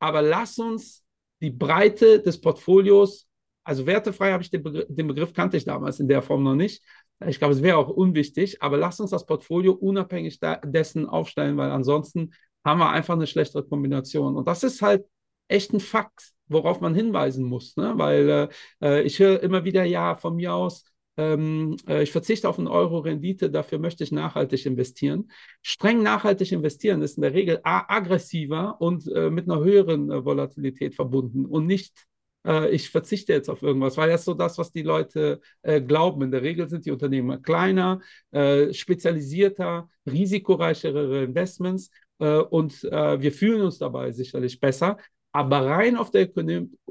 aber lass uns die Breite des Portfolios also wertefrei habe ich den Begriff, den Begriff kannte ich damals in der Form noch nicht. Ich glaube, es wäre auch unwichtig, aber lasst uns das Portfolio unabhängig dessen aufstellen, weil ansonsten haben wir einfach eine schlechtere Kombination. Und das ist halt echt ein Fakt, worauf man hinweisen muss, ne? weil äh ich höre immer wieder, ja, von mir aus, ähm, äh, ich verzichte auf einen Euro Rendite, dafür möchte ich nachhaltig investieren. Streng nachhaltig investieren ist in der Regel aggressiver und äh, mit einer höheren äh, Volatilität verbunden und nicht äh, ich verzichte jetzt auf irgendwas, weil das ist so das, was die Leute äh, glauben. In der Regel sind die Unternehmen kleiner, äh, spezialisierter, risikoreichere Investments. äh, und äh, wir fühlen uns dabei sicherlich besser. Aber rein auf der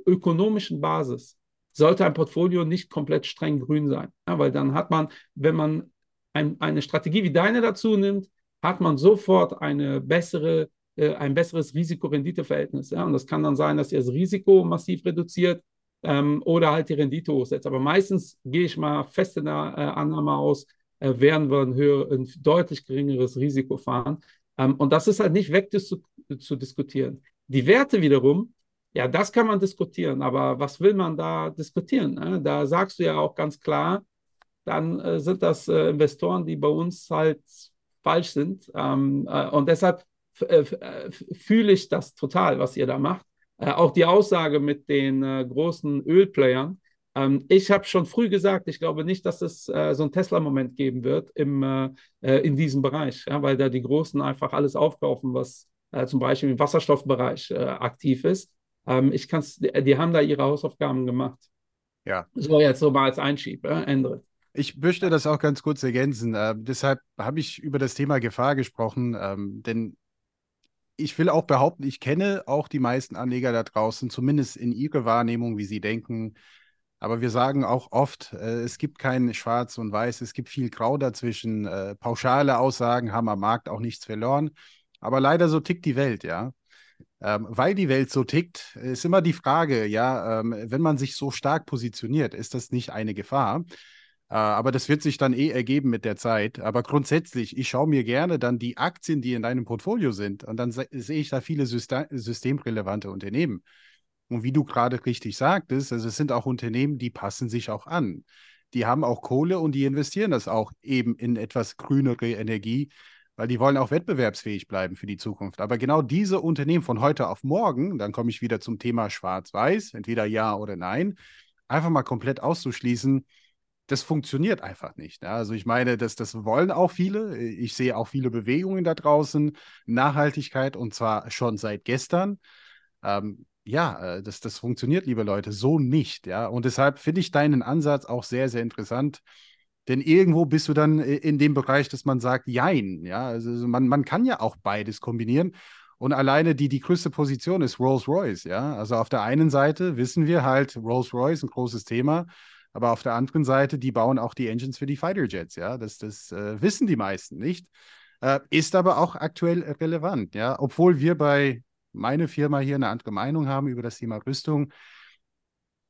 ökonomischen Basis sollte ein Portfolio nicht komplett streng grün sein. Ja, weil dann hat man, wenn man ein, eine Strategie wie deine dazu nimmt, hat man sofort eine bessere, ein besseres Risiko-Rendite-Verhältnis. Ja? Und das kann dann sein, dass ihr das Risiko massiv reduziert ähm, oder halt die Rendite hochsetzt. Aber meistens gehe ich mal fest in der äh, Annahme aus, äh, werden wir ein, höher, ein deutlich geringeres Risiko fahren. Ähm, und das ist halt nicht weg zu, zu diskutieren. Die Werte wiederum, ja, das kann man diskutieren, aber was will man da diskutieren? Ne? Da sagst du ja auch ganz klar, dann äh, sind das äh, Investoren, die bei uns halt falsch sind. Ähm, äh, und deshalb äh, äh, fühle ich das total, was ihr da macht. Äh, auch die Aussage mit den großen Ölplayern. Ähm, ich habe schon früh gesagt, ich glaube nicht, dass es so einen Tesla-Moment geben wird im, in diesem Bereich, ja, weil da die Großen einfach alles aufkaufen, was äh, zum Beispiel im Wasserstoffbereich äh, aktiv ist. Ähm, ich kann's, die, die, haben da ihre Hausaufgaben gemacht. Ja. So, jetzt so mal als Einschieb, äh, Endre. Ich möchte das auch ganz kurz ergänzen. Äh, deshalb habe ich über das Thema Gefahr gesprochen, ähm, denn ich will auch behaupten, ich kenne auch die meisten Anleger da draußen, zumindest in ihrer Wahrnehmung, wie sie denken. Aber wir sagen auch oft, äh, es gibt kein Schwarz und Weiß, es gibt viel Grau dazwischen. Äh, pauschale Aussagen haben am Markt auch nichts verloren. Aber leider so tickt die Welt, ja. Ähm, weil die Welt so tickt, ist immer die Frage, ja, ähm, wenn man sich so stark positioniert, ist das nicht eine Gefahr? Äh, aber das wird sich dann eh ergeben mit der Zeit. Aber grundsätzlich, ich schaue mir gerne dann die Aktien, die in deinem Portfolio sind, und dann se sehe ich da viele System systemrelevante Unternehmen. Und wie du gerade richtig sagtest, also es sind auch Unternehmen, die passen sich auch an. Die haben auch Kohle und die investieren das auch eben in etwas grünere Energie, weil die wollen auch wettbewerbsfähig bleiben für die Zukunft. Aber genau diese Unternehmen von heute auf morgen, dann komme ich wieder zum Thema Schwarz-Weiß, entweder ja oder nein, einfach mal komplett auszuschließen, das funktioniert einfach nicht. Ja? Also ich meine, das, das wollen auch viele. Ich sehe auch viele Bewegungen da draußen, Nachhaltigkeit und zwar schon seit gestern. Ähm, ja, äh, das, das funktioniert, liebe Leute, so nicht. Ja? Und deshalb finde ich deinen Ansatz auch sehr, sehr interessant. Denn irgendwo bist du dann in dem Bereich, dass man sagt, jein. Ja, also man, man kann ja auch beides kombinieren. Und alleine die, die größte Position ist Rolls-Royce. Ja, also auf der einen Seite wissen wir halt, Rolls-Royce ein großes Thema. Aber auf der anderen Seite, die bauen auch die Engines für die Fighter Jets. Ja, das, das äh, wissen die meisten nicht. Äh, ist aber auch aktuell relevant. Ja, obwohl wir bei meiner Firma hier eine andere Meinung haben über das Thema Rüstung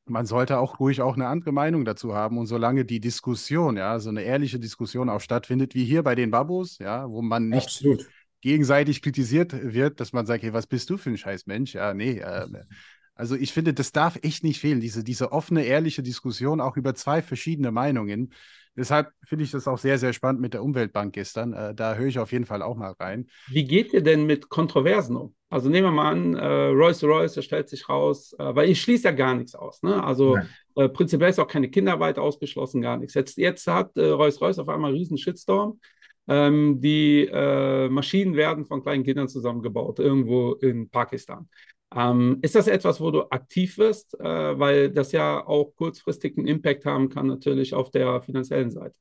man sollte auch ruhig auch eine andere Meinung dazu haben. Und solange die Diskussion, ja, so eine ehrliche Diskussion auch stattfindet, wie hier bei den Babos, ja, wo man nicht Absolut. gegenseitig kritisiert wird, dass man sagt, hey, was bist du für ein scheiß Mensch? Ja, nee. Äh, also ich finde, das darf echt nicht fehlen, diese, diese offene, ehrliche Diskussion auch über zwei verschiedene Meinungen. Deshalb finde ich das auch sehr, sehr spannend mit der Umweltbank gestern. Äh, da höre ich auf jeden Fall auch mal rein. Wie geht ihr denn mit Kontroversen um? Also nehmen wir mal an, äh, Rolls Royce, stellt sich raus, äh, weil ich schließe ja gar nichts aus. Ne? Also äh, prinzipiell ist auch keine Kinderarbeit ausgeschlossen, gar nichts. Jetzt, jetzt hat äh, Rolls Royce auf einmal einen riesen Shitstorm. Ähm, die äh, Maschinen werden von kleinen Kindern zusammengebaut, irgendwo in Pakistan. Ähm, ist das etwas, wo du aktiv wirst, äh, weil das ja auch kurzfristig einen Impact haben kann, natürlich auf der finanziellen Seite?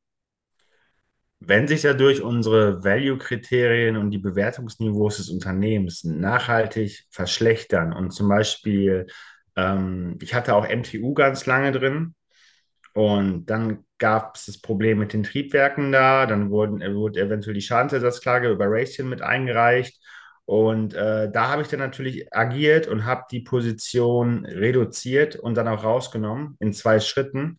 Wenn sich dadurch unsere Value-Kriterien und die Bewertungsniveaus des Unternehmens nachhaltig verschlechtern und zum Beispiel, ähm, ich hatte auch MTU ganz lange drin und dann gab es das Problem mit den Triebwerken da, dann wurden, wurde eventuell die Schadensersatzklage über Raytheon mit eingereicht und äh, da habe ich dann natürlich agiert und habe die Position reduziert und dann auch rausgenommen in zwei Schritten,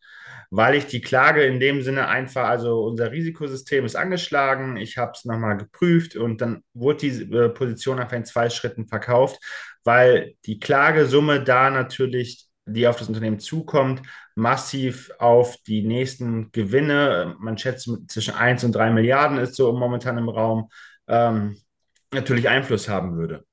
weil ich die Klage in dem Sinne einfach, also unser Risikosystem ist angeschlagen, ich habe es nochmal geprüft und dann wurde die äh, Position einfach in zwei Schritten verkauft, weil die Klagesumme da natürlich, die auf das Unternehmen zukommt, massiv auf die nächsten Gewinne, man schätzt zwischen 1 und 3 Milliarden ist so momentan im Raum. Ähm, natürlich Einfluss haben würde.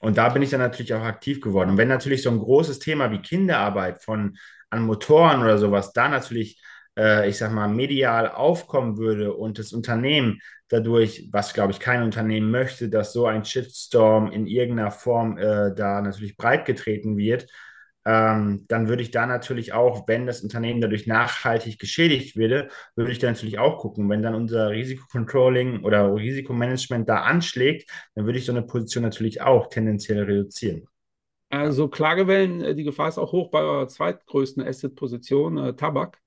Und da bin ich dann natürlich auch aktiv geworden. Und wenn natürlich so ein großes Thema wie Kinderarbeit von an Motoren oder sowas da natürlich, äh, ich sag mal, medial aufkommen würde und das Unternehmen dadurch, was glaube ich kein Unternehmen möchte, dass so ein Shitstorm in irgendeiner Form äh, da natürlich breitgetreten wird, ähm, dann würde ich da natürlich auch, wenn das Unternehmen dadurch nachhaltig geschädigt würde, würde ich da natürlich auch gucken. Wenn dann unser Risikocontrolling oder Risikomanagement da anschlägt, dann würde ich so eine Position natürlich auch tendenziell reduzieren. Also Klagewellen, äh, die Gefahr ist auch hoch bei eurer zweitgrößten Asset-Position, äh, Tabak.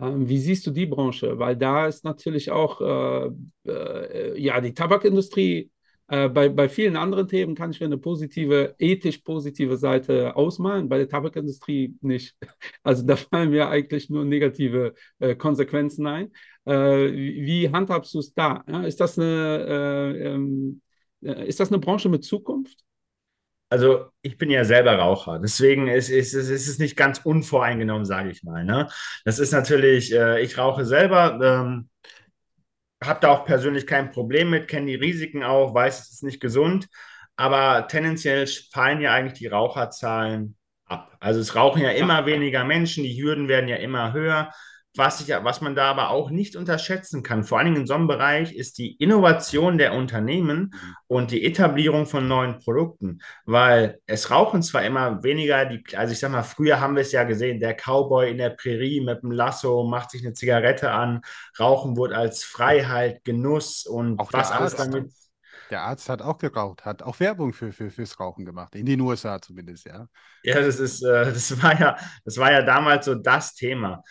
Ähm, wie siehst du die Branche? Weil da ist natürlich auch, äh, äh, ja, die Tabakindustrie äh, bei, bei vielen anderen Themen kann ich mir eine positive, ethisch positive Seite ausmalen, bei der Tabakindustrie nicht. Also da fallen mir eigentlich nur negative äh, Konsequenzen ein. Äh, wie, wie, handhabst du es da? Ja, ist, das eine, äh, ähm, äh, ist das eine Branche mit Zukunft? Also ich bin ja selber Raucher, deswegen ist, ist, ist, ist es nicht ganz unvoreingenommen, sage ich mal. Ne? Das ist natürlich, äh, ich rauche selber. Ähm, habe da auch persönlich kein Problem mit, kenne die Risiken auch, weiß, es ist nicht gesund, aber tendenziell fallen ja eigentlich die Raucherzahlen ab. Also es rauchen ja immer weniger Menschen, die Hürden werden ja immer höher. Was, ich, was man da aber auch nicht unterschätzen kann, vor allen Dingen in so einem Bereich, ist die Innovation der Unternehmen mhm. und die Etablierung von neuen Produkten. Weil es rauchen zwar immer weniger, die, also ich sag mal, früher haben wir es ja gesehen, der Cowboy in der Prärie mit dem Lasso macht sich eine Zigarette an, Rauchen wurde als Freiheit, Genuss und auch was alles damit der Arzt hat auch geraucht, hat auch Werbung für, für, fürs Rauchen gemacht, in den USA zumindest, ja. Ja, das ist, äh, das war ja, das war ja damals so das Thema.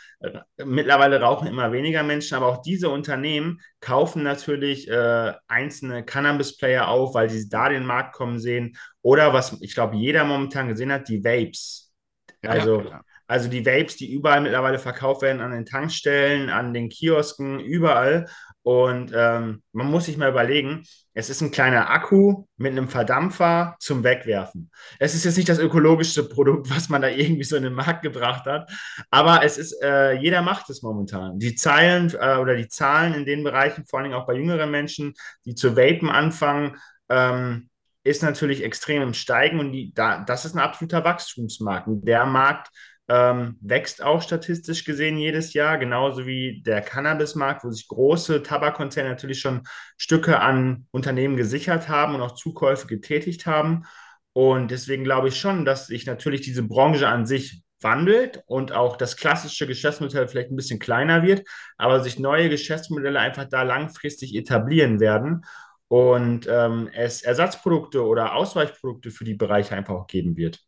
Mittlerweile rauchen immer weniger Menschen, aber auch diese Unternehmen kaufen natürlich äh, einzelne Cannabis-Player auf, weil sie da den Markt kommen sehen. Oder was ich glaube, jeder momentan gesehen hat, die Vapes. Also ja, also die Vapes, die überall mittlerweile verkauft werden, an den Tankstellen, an den Kiosken, überall. Und ähm, man muss sich mal überlegen, es ist ein kleiner Akku mit einem Verdampfer zum Wegwerfen. Es ist jetzt nicht das ökologischste Produkt, was man da irgendwie so in den Markt gebracht hat, aber es ist, äh, jeder macht es momentan. Die Zeilen äh, oder die Zahlen in den Bereichen, vor allen Dingen auch bei jüngeren Menschen, die zu vapen anfangen, ähm, ist natürlich extrem im Steigen und die, da, das ist ein absoluter Wachstumsmarkt. Der Markt ähm, wächst auch statistisch gesehen jedes Jahr, genauso wie der Cannabismarkt, wo sich große Tabakkonzerne natürlich schon Stücke an Unternehmen gesichert haben und auch Zukäufe getätigt haben. Und deswegen glaube ich schon, dass sich natürlich diese Branche an sich wandelt und auch das klassische Geschäftsmodell vielleicht ein bisschen kleiner wird, aber sich neue Geschäftsmodelle einfach da langfristig etablieren werden und ähm, es Ersatzprodukte oder Ausweichprodukte für die Bereiche einfach auch geben wird.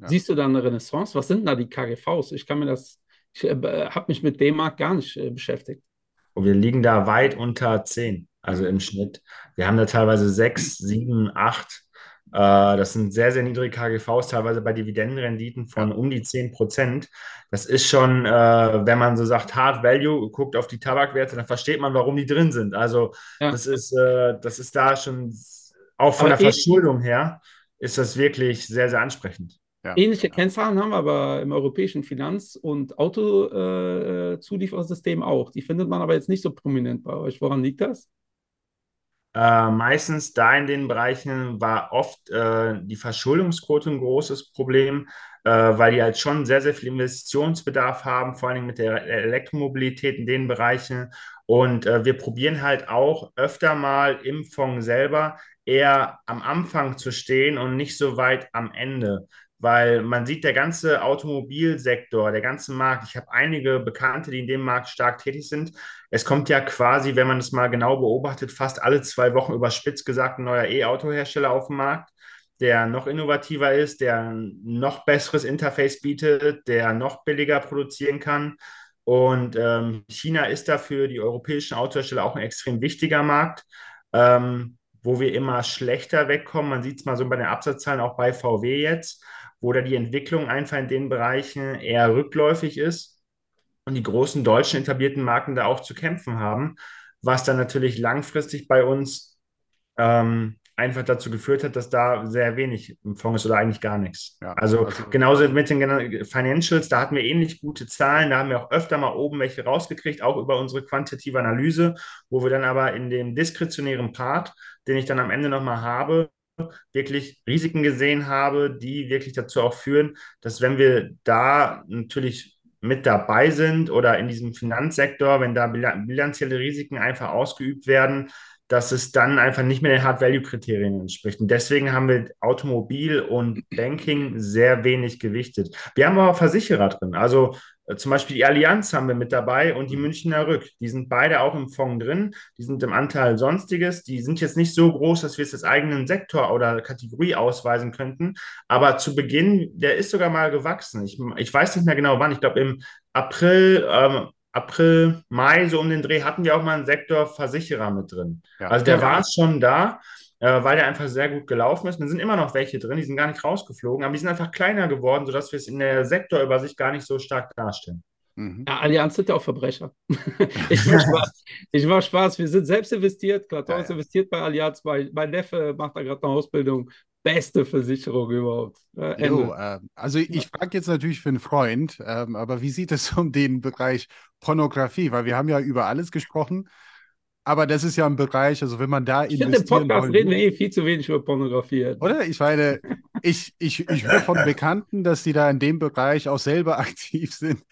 Ja. Siehst du da eine Renaissance? Was sind da die KGVs? Ich kann mir das, ich äh, habe mich mit dem Markt gar nicht äh, beschäftigt. Und wir liegen da weit unter 10, also im Schnitt. Wir haben da teilweise 6, 7, 8. Äh, das sind sehr, sehr niedrige KGVs, teilweise bei Dividendenrenditen von um die 10 Prozent. Das ist schon, äh, wenn man so sagt, Hard Value, guckt auf die Tabakwerte, dann versteht man, warum die drin sind. Also ja. das, ist, äh, das ist da schon auch von Aber der Verschuldung her ist das wirklich sehr, sehr ansprechend. Ja. Ähnliche Kennzahlen haben wir aber im europäischen Finanz- und Autozulieferersystem äh, auch. Die findet man aber jetzt nicht so prominent bei euch. Woran liegt das? Äh, meistens da in den Bereichen war oft äh, die Verschuldungsquote ein großes Problem, äh, weil die halt schon sehr, sehr viel Investitionsbedarf haben, vor allem mit der Elektromobilität in den Bereichen. Und äh, wir probieren halt auch öfter mal im Fonds selber eher am Anfang zu stehen und nicht so weit am Ende. Weil man sieht, der ganze Automobilsektor, der ganze Markt, ich habe einige Bekannte, die in dem Markt stark tätig sind. Es kommt ja quasi, wenn man es mal genau beobachtet, fast alle zwei Wochen überspitzt gesagt ein neuer E-Auto-Hersteller auf dem Markt, der noch innovativer ist, der ein noch besseres Interface bietet, der noch billiger produzieren kann. Und ähm, China ist dafür die europäischen Autohersteller auch ein extrem wichtiger Markt. Ähm, wo wir immer schlechter wegkommen. Man sieht es mal so bei den Absatzzahlen auch bei VW jetzt, wo da die Entwicklung einfach in den Bereichen eher rückläufig ist und die großen deutschen etablierten Marken da auch zu kämpfen haben, was dann natürlich langfristig bei uns ähm, einfach dazu geführt hat, dass da sehr wenig im Fonds ist oder eigentlich gar nichts. Ja, also, also, genauso mit den Financials, da hatten wir ähnlich gute Zahlen, da haben wir auch öfter mal oben welche rausgekriegt, auch über unsere quantitative Analyse, wo wir dann aber in dem diskretionären Part, den ich dann am Ende nochmal habe, wirklich Risiken gesehen habe, die wirklich dazu auch führen, dass wenn wir da natürlich mit dabei sind oder in diesem Finanzsektor, wenn da bilanzielle Risiken einfach ausgeübt werden, dass es dann einfach nicht mehr den Hard-Value-Kriterien entspricht. Und deswegen haben wir Automobil und Banking sehr wenig gewichtet. Wir haben aber Versicherer drin. Also zum Beispiel die Allianz haben wir mit dabei und die mhm. Münchner Rück. Die sind beide auch im Fonds drin. Die sind im Anteil Sonstiges. Die sind jetzt nicht so groß, dass wir es als eigenen Sektor oder Kategorie ausweisen könnten. Aber zu Beginn, der ist sogar mal gewachsen. Ich, ich weiß nicht mehr genau wann. Ich glaube im April, ähm, April, Mai, so um den Dreh, hatten wir auch mal einen Sektor Versicherer mit drin. Ja. Also der ja. war schon da, äh, weil der einfach sehr gut gelaufen ist. Und da sind immer noch welche drin, die sind gar nicht rausgeflogen, aber die sind einfach kleiner geworden, sodass wir es in der Sektorübersicht gar nicht so stark darstellen. Mhm. Ja, Allianz sind ja auch Verbrecher. ich mache Spaß. Ich Spaß. Wir sind selbst investiert. Klator ja, ist investiert bei Allianz. Mein, mein Neffe macht da gerade eine Ausbildung beste Versicherung überhaupt. Äh, jo, äh, also ich frage jetzt natürlich für einen Freund, ähm, aber wie sieht es um den Bereich Pornografie? Weil wir haben ja über alles gesprochen, aber das ist ja ein Bereich, also wenn man da ich investieren Ich finde, im Podcast reden wir eh viel zu wenig über Pornografie. Oder? Ich meine, ich, ich, ich höre von Bekannten, dass die da in dem Bereich auch selber aktiv sind.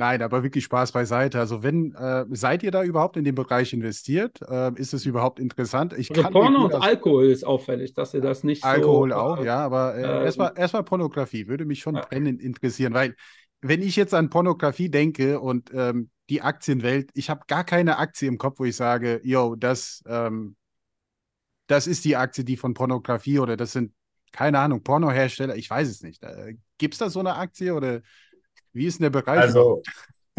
Nein, aber wirklich Spaß beiseite. Also wenn, äh, seid ihr da überhaupt in den Bereich investiert? Äh, ist es überhaupt interessant? Ich also Porno und Alkohol ist auffällig, dass ihr das nicht Alkohol so, auch, äh, ja, aber äh, äh erstmal erst Pornografie würde mich schon brennend interessieren, weil wenn ich jetzt an Pornografie denke und ähm, die Aktienwelt, ich habe gar keine Aktie im Kopf, wo ich sage, yo, das, ähm, das ist die Aktie, die von Pornografie oder das sind, keine Ahnung, Pornohersteller, ich weiß es nicht. Äh, Gibt es da so eine Aktie oder wie ist denn der Bereich? Also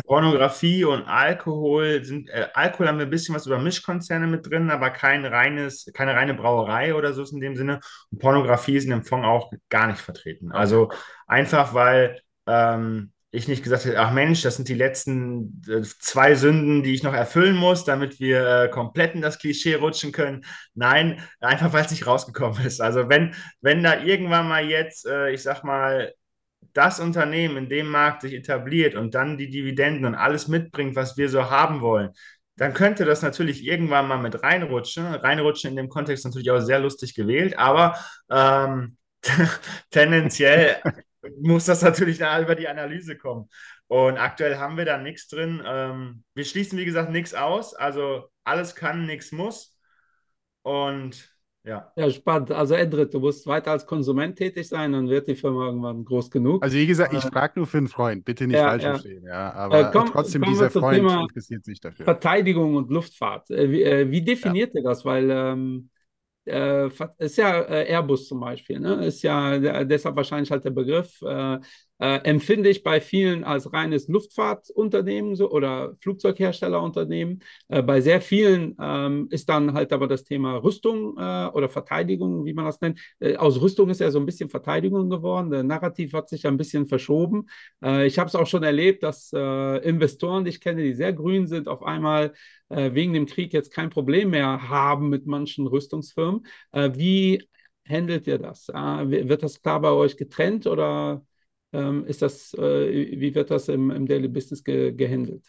Pornografie und Alkohol sind, äh, Alkohol haben wir ein bisschen was über Mischkonzerne mit drin, aber kein reines, keine reine Brauerei oder so ist in dem Sinne. Und Pornografie ist in dem Fonds auch gar nicht vertreten. Also einfach, weil ähm, ich nicht gesagt hätte, ach Mensch, das sind die letzten äh, zwei Sünden, die ich noch erfüllen muss, damit wir äh, komplett in das Klischee rutschen können. Nein, einfach weil es nicht rausgekommen ist. Also wenn, wenn da irgendwann mal jetzt, äh, ich sag mal, das Unternehmen in dem Markt sich etabliert und dann die Dividenden und alles mitbringt, was wir so haben wollen, dann könnte das natürlich irgendwann mal mit reinrutschen. Reinrutschen in dem Kontext natürlich auch sehr lustig gewählt, aber ähm, tendenziell muss das natürlich über die Analyse kommen. Und aktuell haben wir da nichts drin. Ähm, wir schließen, wie gesagt, nichts aus. Also alles kann, nichts muss. Und ja. ja, spannend. Also Edrit, du musst weiter als Konsument tätig sein, dann wird die Firma irgendwann groß genug. Also wie gesagt, ich äh, frage nur für einen Freund, bitte nicht ja, falsch ja. verstehen. Ja, aber äh, komm, trotzdem, dieser Freund Thema interessiert sich dafür. Verteidigung und Luftfahrt. Äh, wie, äh, wie, definiert ihr das? Weil ähm, äh, ist ja äh, Airbus zum Beispiel, ne? ist ja deshalb wahrscheinlich halt der Begriff, äh, empfinde ich bei vielen als reines Luftfahrtunternehmen so, oder Flugzeugherstellerunternehmen. Äh, bei sehr vielen ähm, ist dann halt aber das Thema Rüstung äh, oder Verteidigung, wie man das nennt. Äh, aus Rüstung ist ja so ein bisschen Verteidigung geworden. Der Narrativ hat sich ein bisschen verschoben. Äh, ich habe es auch schon erlebt, dass äh, Investoren, die ich kenne, die sehr grün sind, auf einmal wegen dem Krieg jetzt kein Problem mehr haben mit manchen Rüstungsfirmen. wie handelt ihr das? wird das klar bei euch getrennt oder ist das, äh, wie wird das im, im Daily Business ge gehandelt?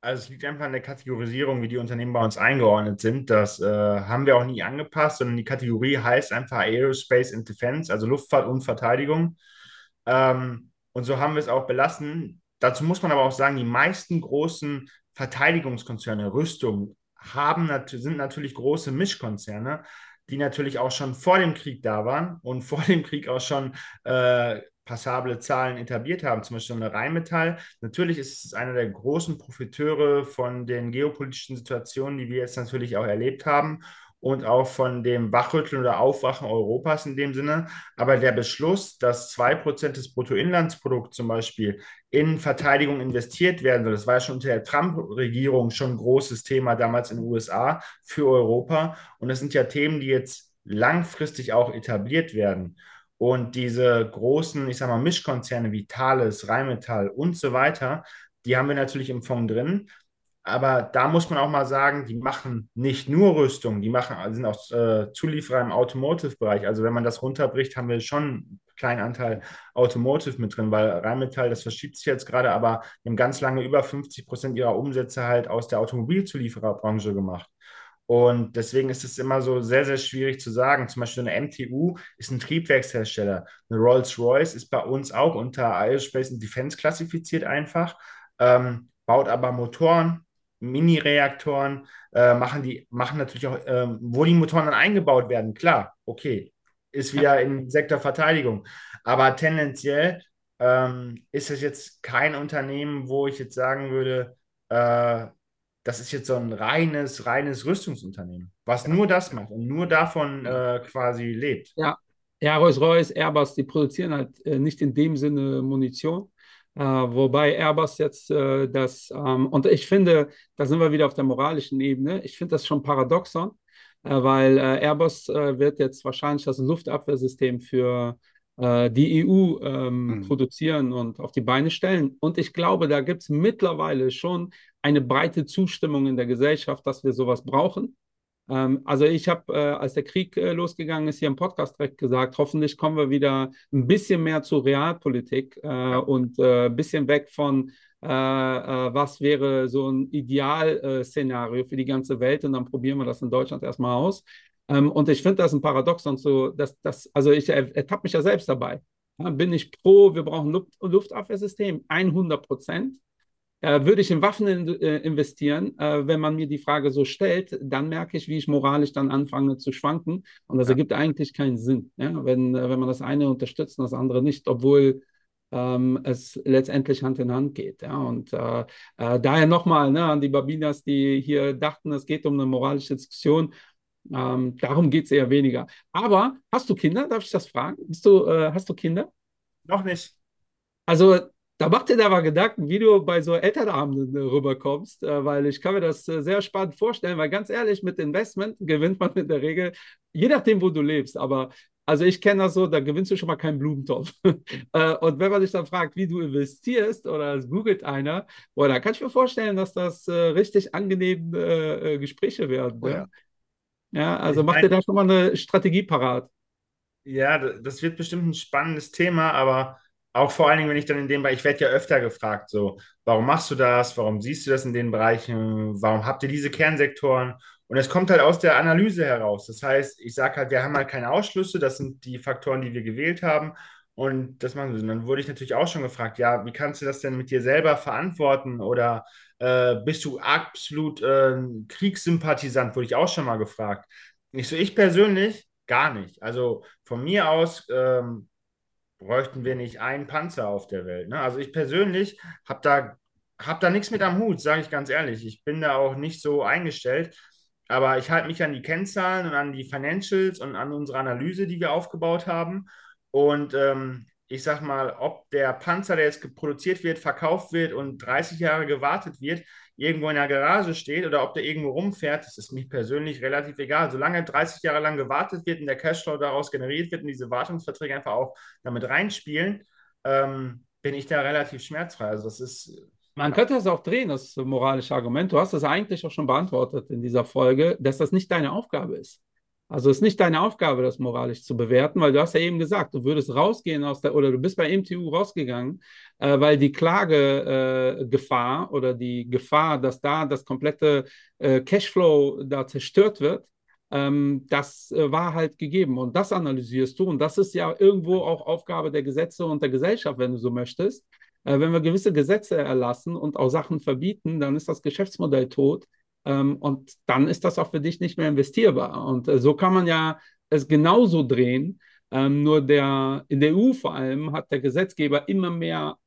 Also es liegt einfach an der Kategorisierung, wie die Unternehmen bei uns eingeordnet sind. Das äh, haben wir auch nie angepasst, sondern die Kategorie heißt einfach Aerospace and Defense, also Luftfahrt und Verteidigung. Ähm, und so haben wir es auch belassen. Dazu muss man aber auch sagen, die meisten großen Verteidigungskonzerne, Rüstung, haben, sind natürlich große Mischkonzerne, die natürlich auch schon vor dem Krieg da waren und vor dem Krieg auch schon äh, passable Zahlen etabliert haben, zum Beispiel eine Rheinmetall. Natürlich ist es einer der großen Profiteure von den geopolitischen Situationen, die wir jetzt natürlich auch erlebt haben und auch von dem Wachrütteln oder Aufwachen Europas in dem Sinne. Aber der Beschluss, dass 2% des Bruttoinlandsprodukts zum Beispiel in Verteidigung investiert werden soll, das war ja schon unter der Trump-Regierung schon ein großes Thema damals in den USA für Europa. Und das sind ja Themen, die jetzt langfristig auch etabliert werden. Und diese großen, ich sag mal, Mischkonzerne wie Thales, Rheinmetall und so weiter, die haben wir natürlich im Fonds drin. Aber da muss man auch mal sagen, die machen nicht nur Rüstung, die machen, sind auch äh, Zulieferer im Automotive-Bereich. Also wenn man das runterbricht, haben wir schon einen kleinen Anteil Automotive mit drin, weil Rheinmetall, das verschiebt sich jetzt gerade, aber die haben ganz lange über 50 Prozent ihrer Umsätze halt aus der Automobilzuliefererbranche gemacht. Und deswegen ist es immer so sehr, sehr schwierig zu sagen. Zum Beispiel eine MTU ist ein Triebwerkshersteller. Eine Rolls-Royce ist bei uns auch unter Aerospace and Defense klassifiziert einfach, ähm, baut aber Motoren Mini-Reaktoren, äh, machen die, machen natürlich auch, ähm, wo die Motoren dann eingebaut werden, klar, okay, ist wieder im Sektor Verteidigung. Aber tendenziell ähm, ist es jetzt kein Unternehmen, wo ich jetzt sagen würde, äh, das ist jetzt so ein reines, reines Rüstungsunternehmen, was nur das macht und nur davon äh, quasi lebt. Ja, ja Rolls-Royce, Airbus, die produzieren halt äh, nicht in dem Sinne Munition. Äh, wobei Airbus jetzt äh, das, ähm, und ich finde, da sind wir wieder auf der moralischen Ebene, ich finde das schon paradoxon, äh, weil äh, Airbus wird jetzt wahrscheinlich das Luftabwehrsystem für die EU ähm, mhm. produzieren und auf die Beine stellen. Und ich glaube, da gibt es mittlerweile schon eine breite Zustimmung in der Gesellschaft, dass wir sowas brauchen. Ähm, also ich habe, äh, als der Krieg äh, losgegangen ist, hier im Podcast direkt gesagt, hoffentlich kommen wir wieder ein bisschen mehr zur Realpolitik äh, und ein äh, bisschen weg von, äh, äh, was wäre so ein Idealszenario für die ganze Welt und dann probieren wir das in Deutschland erstmal aus. Ähm, und ich finde das ein Paradoxon, so, dass das, also ich ertappe mich ja selbst dabei. Ja, bin ich pro, wir brauchen Luft, Luftabwehrsystem, 100 Prozent. Äh, würde ich in Waffen äh, investieren, äh, wenn man mir die Frage so stellt, dann merke ich, wie ich moralisch dann anfange zu schwanken. Und das ja. ergibt eigentlich keinen Sinn, ja? wenn, äh, wenn man das eine unterstützt und das andere nicht, obwohl ähm, es letztendlich Hand in Hand geht. Ja? Und äh, äh, daher nochmal ne, an die Babinas, die hier dachten, es geht um eine moralische Diskussion. Ähm, darum geht es eher weniger. Aber hast du Kinder? Darf ich das fragen? Hast du, hast du Kinder? Noch nicht. Also da macht dir aber Gedanken, wie du bei so Elternabenden äh, rüberkommst, äh, weil ich kann mir das äh, sehr spannend vorstellen, weil ganz ehrlich, mit Investment gewinnt man in der Regel, je nachdem, wo du lebst, aber also ich kenne das so, da gewinnst du schon mal keinen Blumentopf. und wenn man sich dann fragt, wie du investierst oder es googelt einer, boah, da kann ich mir vorstellen, dass das richtig angenehme Gespräche werden. Oh, ja. ja. also ich mach dir da schon mal eine Strategie parat. Ja, das wird bestimmt ein spannendes Thema, aber auch vor allen Dingen, wenn ich dann in dem Bereich, ich werde ja öfter gefragt, so, warum machst du das? Warum siehst du das in den Bereichen? Warum habt ihr diese Kernsektoren? Und es kommt halt aus der Analyse heraus. Das heißt, ich sage halt, wir haben halt keine Ausschlüsse, das sind die Faktoren, die wir gewählt haben. Und das machen wir. Und dann wurde ich natürlich auch schon gefragt, ja, wie kannst du das denn mit dir selber verantworten? Oder äh, bist du absolut äh, Kriegssympathisant? Wurde ich auch schon mal gefragt. Ich so, ich persönlich gar nicht. Also von mir aus ähm, bräuchten wir nicht einen Panzer auf der Welt. Ne? Also ich persönlich habe da, hab da nichts mit am Hut, sage ich ganz ehrlich. Ich bin da auch nicht so eingestellt. Aber ich halte mich an die Kennzahlen und an die Financials und an unsere Analyse, die wir aufgebaut haben. Und ähm, ich sag mal, ob der Panzer, der jetzt produziert wird, verkauft wird und 30 Jahre gewartet wird, irgendwo in der Garage steht oder ob der irgendwo rumfährt, das ist mir persönlich relativ egal. Solange 30 Jahre lang gewartet wird und der Cashflow daraus generiert wird und diese Wartungsverträge einfach auch damit reinspielen, ähm, bin ich da relativ schmerzfrei. Also das ist. Man könnte es auch drehen, das moralische Argument. Du hast es eigentlich auch schon beantwortet in dieser Folge, dass das nicht deine Aufgabe ist. Also es ist nicht deine Aufgabe, das moralisch zu bewerten, weil du hast ja eben gesagt, du würdest rausgehen aus der, oder du bist bei MTU rausgegangen, äh, weil die Klagegefahr äh, oder die Gefahr, dass da das komplette äh, Cashflow da zerstört wird, ähm, das äh, war halt gegeben. Und das analysierst du. Und das ist ja irgendwo auch Aufgabe der Gesetze und der Gesellschaft, wenn du so möchtest. Äh, wenn wir gewisse Gesetze erlassen und auch Sachen verbieten, dann ist das Geschäftsmodell tot und dann ist das auch für dich nicht mehr investierbar. Und äh, so kann man ja es genauso drehen. Ähm, nur der, in der EU vor allem hat der Gesetzgeber immer mehr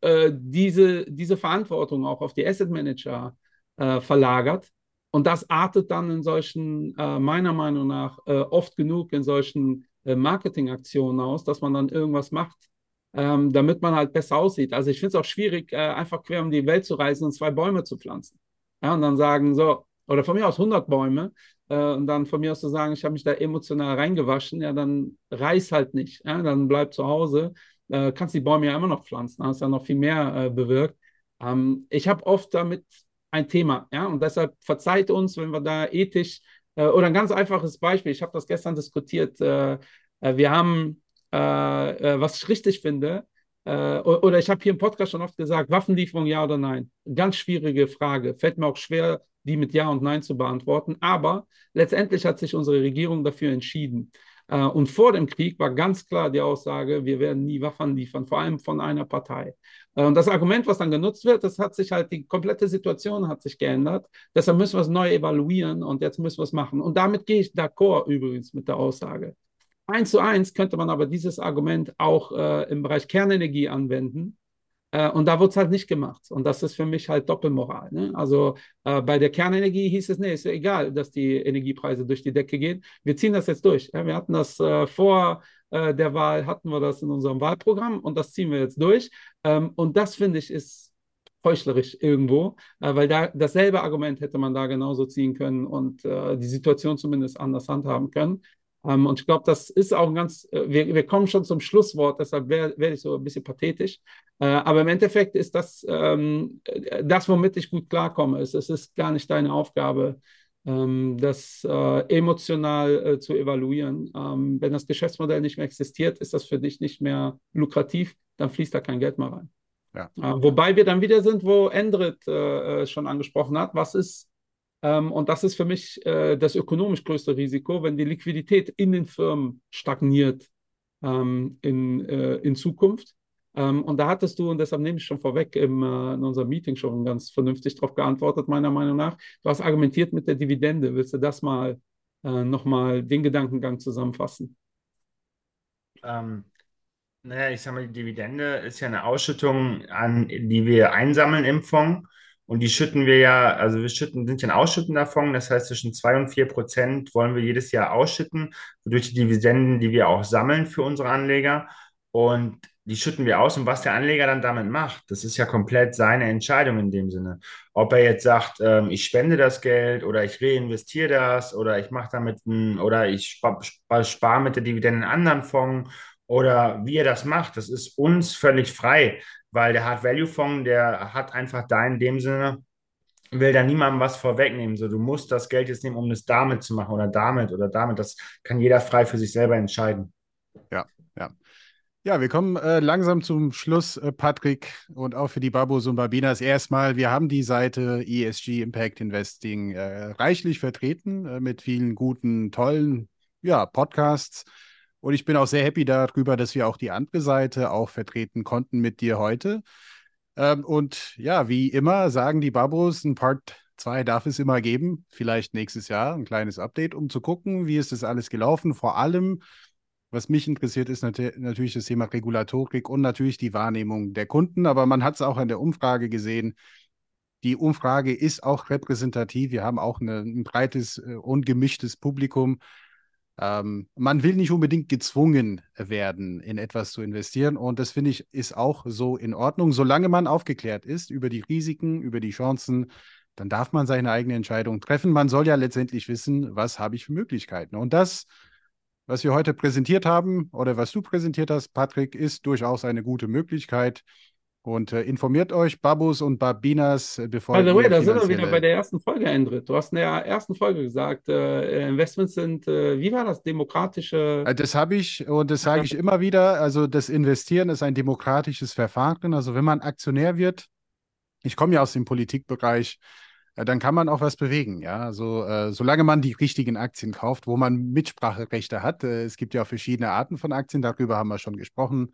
äh, diese, diese Verantwortung auch auf die Asset Manager äh, verlagert. Und das artet dann in solchen, äh, meiner Meinung nach, äh, oft genug in solchen äh, Marketingaktionen aus, dass man dann irgendwas macht, ähm, damit man halt besser aussieht. Also ich finde es auch schwierig, einfach quer um die Welt zu reisen und zwei Bäume zu pflanzen. Ja, und dann sagen so, oder von mir aus 100 Bäume, äh, und dann von mir aus zu sagen, ich habe mich da emotional reingewaschen, ja, dann reiß halt nicht, ja, dann bleib zu Hause, äh, kannst die Bäume ja immer noch pflanzen, hast ja noch viel mehr äh, bewirkt. Ähm, ich habe oft damit ein Thema, ja, und deshalb verzeiht uns, wenn wir da ethisch, äh, oder ein ganz einfaches Beispiel, ich habe das gestern diskutiert, äh, äh, wir haben, was ich richtig finde, äh, oder ich habe hier im Podcast schon oft gesagt, Waffenlieferung ja oder nein. Ganz schwierige Frage. Fällt mir auch schwer, die mit Ja und Nein zu beantworten. Aber letztendlich hat sich unsere Regierung dafür entschieden. Äh, und vor dem Krieg war ganz klar die Aussage, wir werden nie Waffen liefern, vor allem von einer Partei. Äh, und das Argument, was dann genutzt wird, das hat sich halt, die komplette Situation hat sich geändert. Deshalb müssen wir es neu evaluieren und jetzt müssen wir es machen. Und damit gehe ich d'accord übrigens mit der Aussage. Eins zu eins könnte man aber dieses Argument auch äh, im Bereich Kernenergie anwenden. Äh, und da wird es halt nicht gemacht. Und das ist für mich halt Doppelmoral. Ne? Also äh, bei der Kernenergie hieß es, nee, ist ja egal, dass die Energiepreise durch die Decke gehen. Wir ziehen das jetzt durch. Ja? Wir hatten das äh, vor äh, der Wahl, hatten wir das in unserem Wahlprogramm und das ziehen wir jetzt durch. Ähm, und das finde ich ist heuchlerisch irgendwo, äh, weil da dasselbe Argument hätte man da genauso ziehen können und die Situation zumindest anders handhaben können. Ähm, und ich glaube, das ist auch ein ganz, äh, wir, wir kommen schon zum Schlusswort, deshalb werde werd ich so ein bisschen pathetisch. Äh, aber im Endeffekt ist das, ähm, das, womit ich gut klarkomme. Es, es ist gar nicht deine Aufgabe, ähm, das äh, emotional äh, zu evaluieren. Ähm, wenn das Geschäftsmodell nicht mehr existiert, ist das für dich nicht mehr lukrativ, dann fließt da kein Geld mehr rein. Ja. Äh, wobei wir dann wieder sind, wo Endrit äh, äh, schon angesprochen hat, was ist und das ist für mich äh, das ökonomisch größte Risiko, wenn die Liquidität in den Firmen stagniert ähm, in, äh, in Zukunft. Ähm, und da hattest du, und deshalb nehme ich schon vorweg, im, äh, in unserem Meeting schon ganz vernünftig darauf geantwortet, meiner Meinung nach. Du hast argumentiert mit der Dividende. Willst du das mal äh, nochmal den Gedankengang zusammenfassen? Ähm, naja, ich sage mal, die Dividende ist ja eine Ausschüttung, an, die wir einsammeln im Fonds. Und die schütten wir ja, also wir schütten, sind ja ein ausschüttender Fonds, das heißt zwischen zwei und vier Prozent wollen wir jedes Jahr ausschütten, durch die Dividenden, die wir auch sammeln für unsere Anleger. Und die schütten wir aus und was der Anleger dann damit macht, das ist ja komplett seine Entscheidung in dem Sinne. Ob er jetzt sagt, ähm, ich spende das Geld oder ich reinvestiere das oder ich mache damit ein, oder ich spare spar mit der Dividende einen anderen Fonds oder wie er das macht, das ist uns völlig frei weil der Hard Value Fonds, der hat einfach da in dem Sinne, will da niemandem was vorwegnehmen. So, du musst das Geld jetzt nehmen, um es damit zu machen oder damit oder damit. Das kann jeder frei für sich selber entscheiden. Ja, ja. Ja, wir kommen äh, langsam zum Schluss, äh, Patrick, und auch für die Babos und Babinas. Erstmal, wir haben die Seite ESG Impact Investing äh, reichlich vertreten äh, mit vielen guten, tollen ja, Podcasts und ich bin auch sehr happy darüber, dass wir auch die andere Seite auch vertreten konnten mit dir heute. Ähm, und ja, wie immer sagen die Babos, ein Part 2 darf es immer geben. Vielleicht nächstes Jahr ein kleines Update, um zu gucken, wie ist das alles gelaufen. Vor allem, was mich interessiert, ist nat natürlich das Thema Regulatorik und natürlich die Wahrnehmung der Kunden. Aber man hat es auch in der Umfrage gesehen. Die Umfrage ist auch repräsentativ. Wir haben auch eine, ein breites äh, und gemischtes Publikum. Ähm, man will nicht unbedingt gezwungen werden, in etwas zu investieren. Und das finde ich ist auch so in Ordnung. Solange man aufgeklärt ist über die Risiken, über die Chancen, dann darf man seine eigene Entscheidung treffen. Man soll ja letztendlich wissen, was habe ich für Möglichkeiten. Und das, was wir heute präsentiert haben oder was du präsentiert hast, Patrick, ist durchaus eine gute Möglichkeit, und äh, informiert euch, Babus und Babinas, äh, bevor By the way, da sind wir wieder bei der ersten Folge, Endrit. Du hast in der ersten Folge gesagt, äh, Investments sind, äh, wie war das, demokratische. Äh, das habe ich und das sage ich immer wieder. Also, das Investieren ist ein demokratisches Verfahren. Also, wenn man Aktionär wird, ich komme ja aus dem Politikbereich, äh, dann kann man auch was bewegen. Ja, also, solange man die richtigen Aktien kauft, wo man Mitspracherechte hat. es gibt ja auch verschiedene Arten von Aktien, darüber haben wir schon gesprochen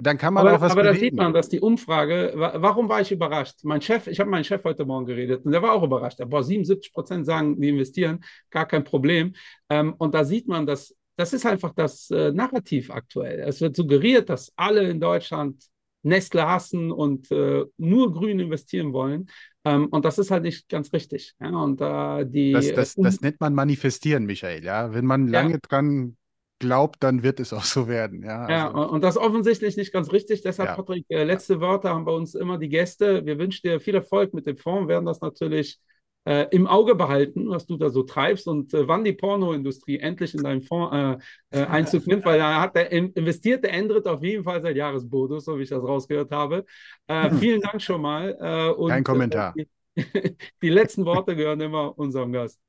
dann kann man aber, auch was Aber bewegen. da sieht man, dass die Umfrage, warum war ich überrascht? Mein Chef, ich habe meinen Chef heute Morgen geredet und der war auch überrascht. Aber 77 Prozent sagen, die investieren, gar kein Problem. Ähm, und da sieht man, dass das ist einfach das äh, Narrativ aktuell. Es wird suggeriert, dass alle in Deutschland Nestle hassen und äh, nur grün investieren wollen. Ähm, und das ist halt nicht ganz richtig. Und, die, das, das, das nennt man manifestieren, Michael. Ja? Wenn man lange ja. dran glaubt, dann wird es auch so werden. Ja, ja also. und das ist offensichtlich nicht ganz richtig. Deshalb, ja. Patrick, äh, letzte Wörter haben bei uns immer die Gäste. Wir wünschen dir viel Erfolg mit dem Fonds, Wir werden das natürlich äh, im Auge behalten, was du da so treibst und äh, wann die Pornoindustrie endlich in deinen Fonds äh, äh Einzug nimmt, weil da hat der investierte Endrit auf jeden Fall seit Jahresbonus, so wie ich das rausgehört habe. Äh, vielen Dank schon mal. und, Kein Kommentar. Die, die letzten Worte gehören immer unserem Gast.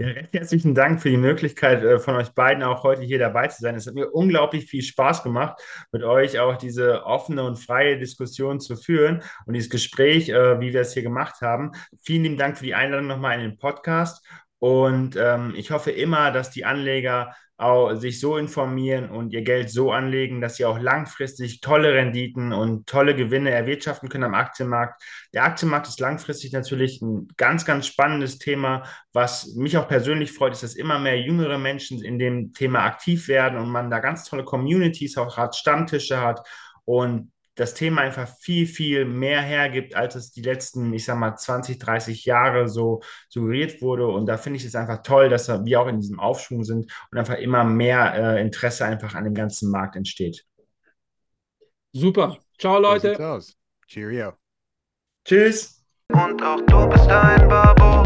Ja, recht herzlichen Dank für die Möglichkeit äh, von euch beiden auch heute hier dabei zu sein. Es hat mir unglaublich viel Spaß gemacht, mit euch auch diese offene und freie Diskussion zu führen und dieses Gespräch, äh, wie wir es hier gemacht haben. Vielen lieben Dank für die Einladung nochmal in den Podcast. Und ähm, ich hoffe immer, dass die Anleger auch sich so informieren und ihr Geld so anlegen, dass sie auch langfristig tolle Renditen und tolle Gewinne erwirtschaften können am Aktienmarkt. Der Aktienmarkt ist langfristig natürlich ein ganz, ganz spannendes Thema. Was mich auch persönlich freut, ist, dass immer mehr jüngere Menschen in dem Thema aktiv werden und man da ganz tolle Communities auch hat, Stammtische hat und das Thema einfach viel, viel mehr hergibt, als es die letzten, ich sag mal, 20, 30 Jahre so suggeriert wurde. Und da finde ich es einfach toll, dass wir auch in diesem Aufschwung sind und einfach immer mehr äh, Interesse einfach an dem ganzen Markt entsteht. Super. Ciao, Leute. Aus. Cheerio. Tschüss. Und auch du bist ein Babo.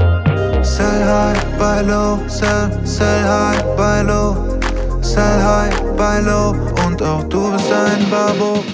Sell high, buy low, sell, sell high, buy low. Sell high, buy low. Und auch du bist ein Babo.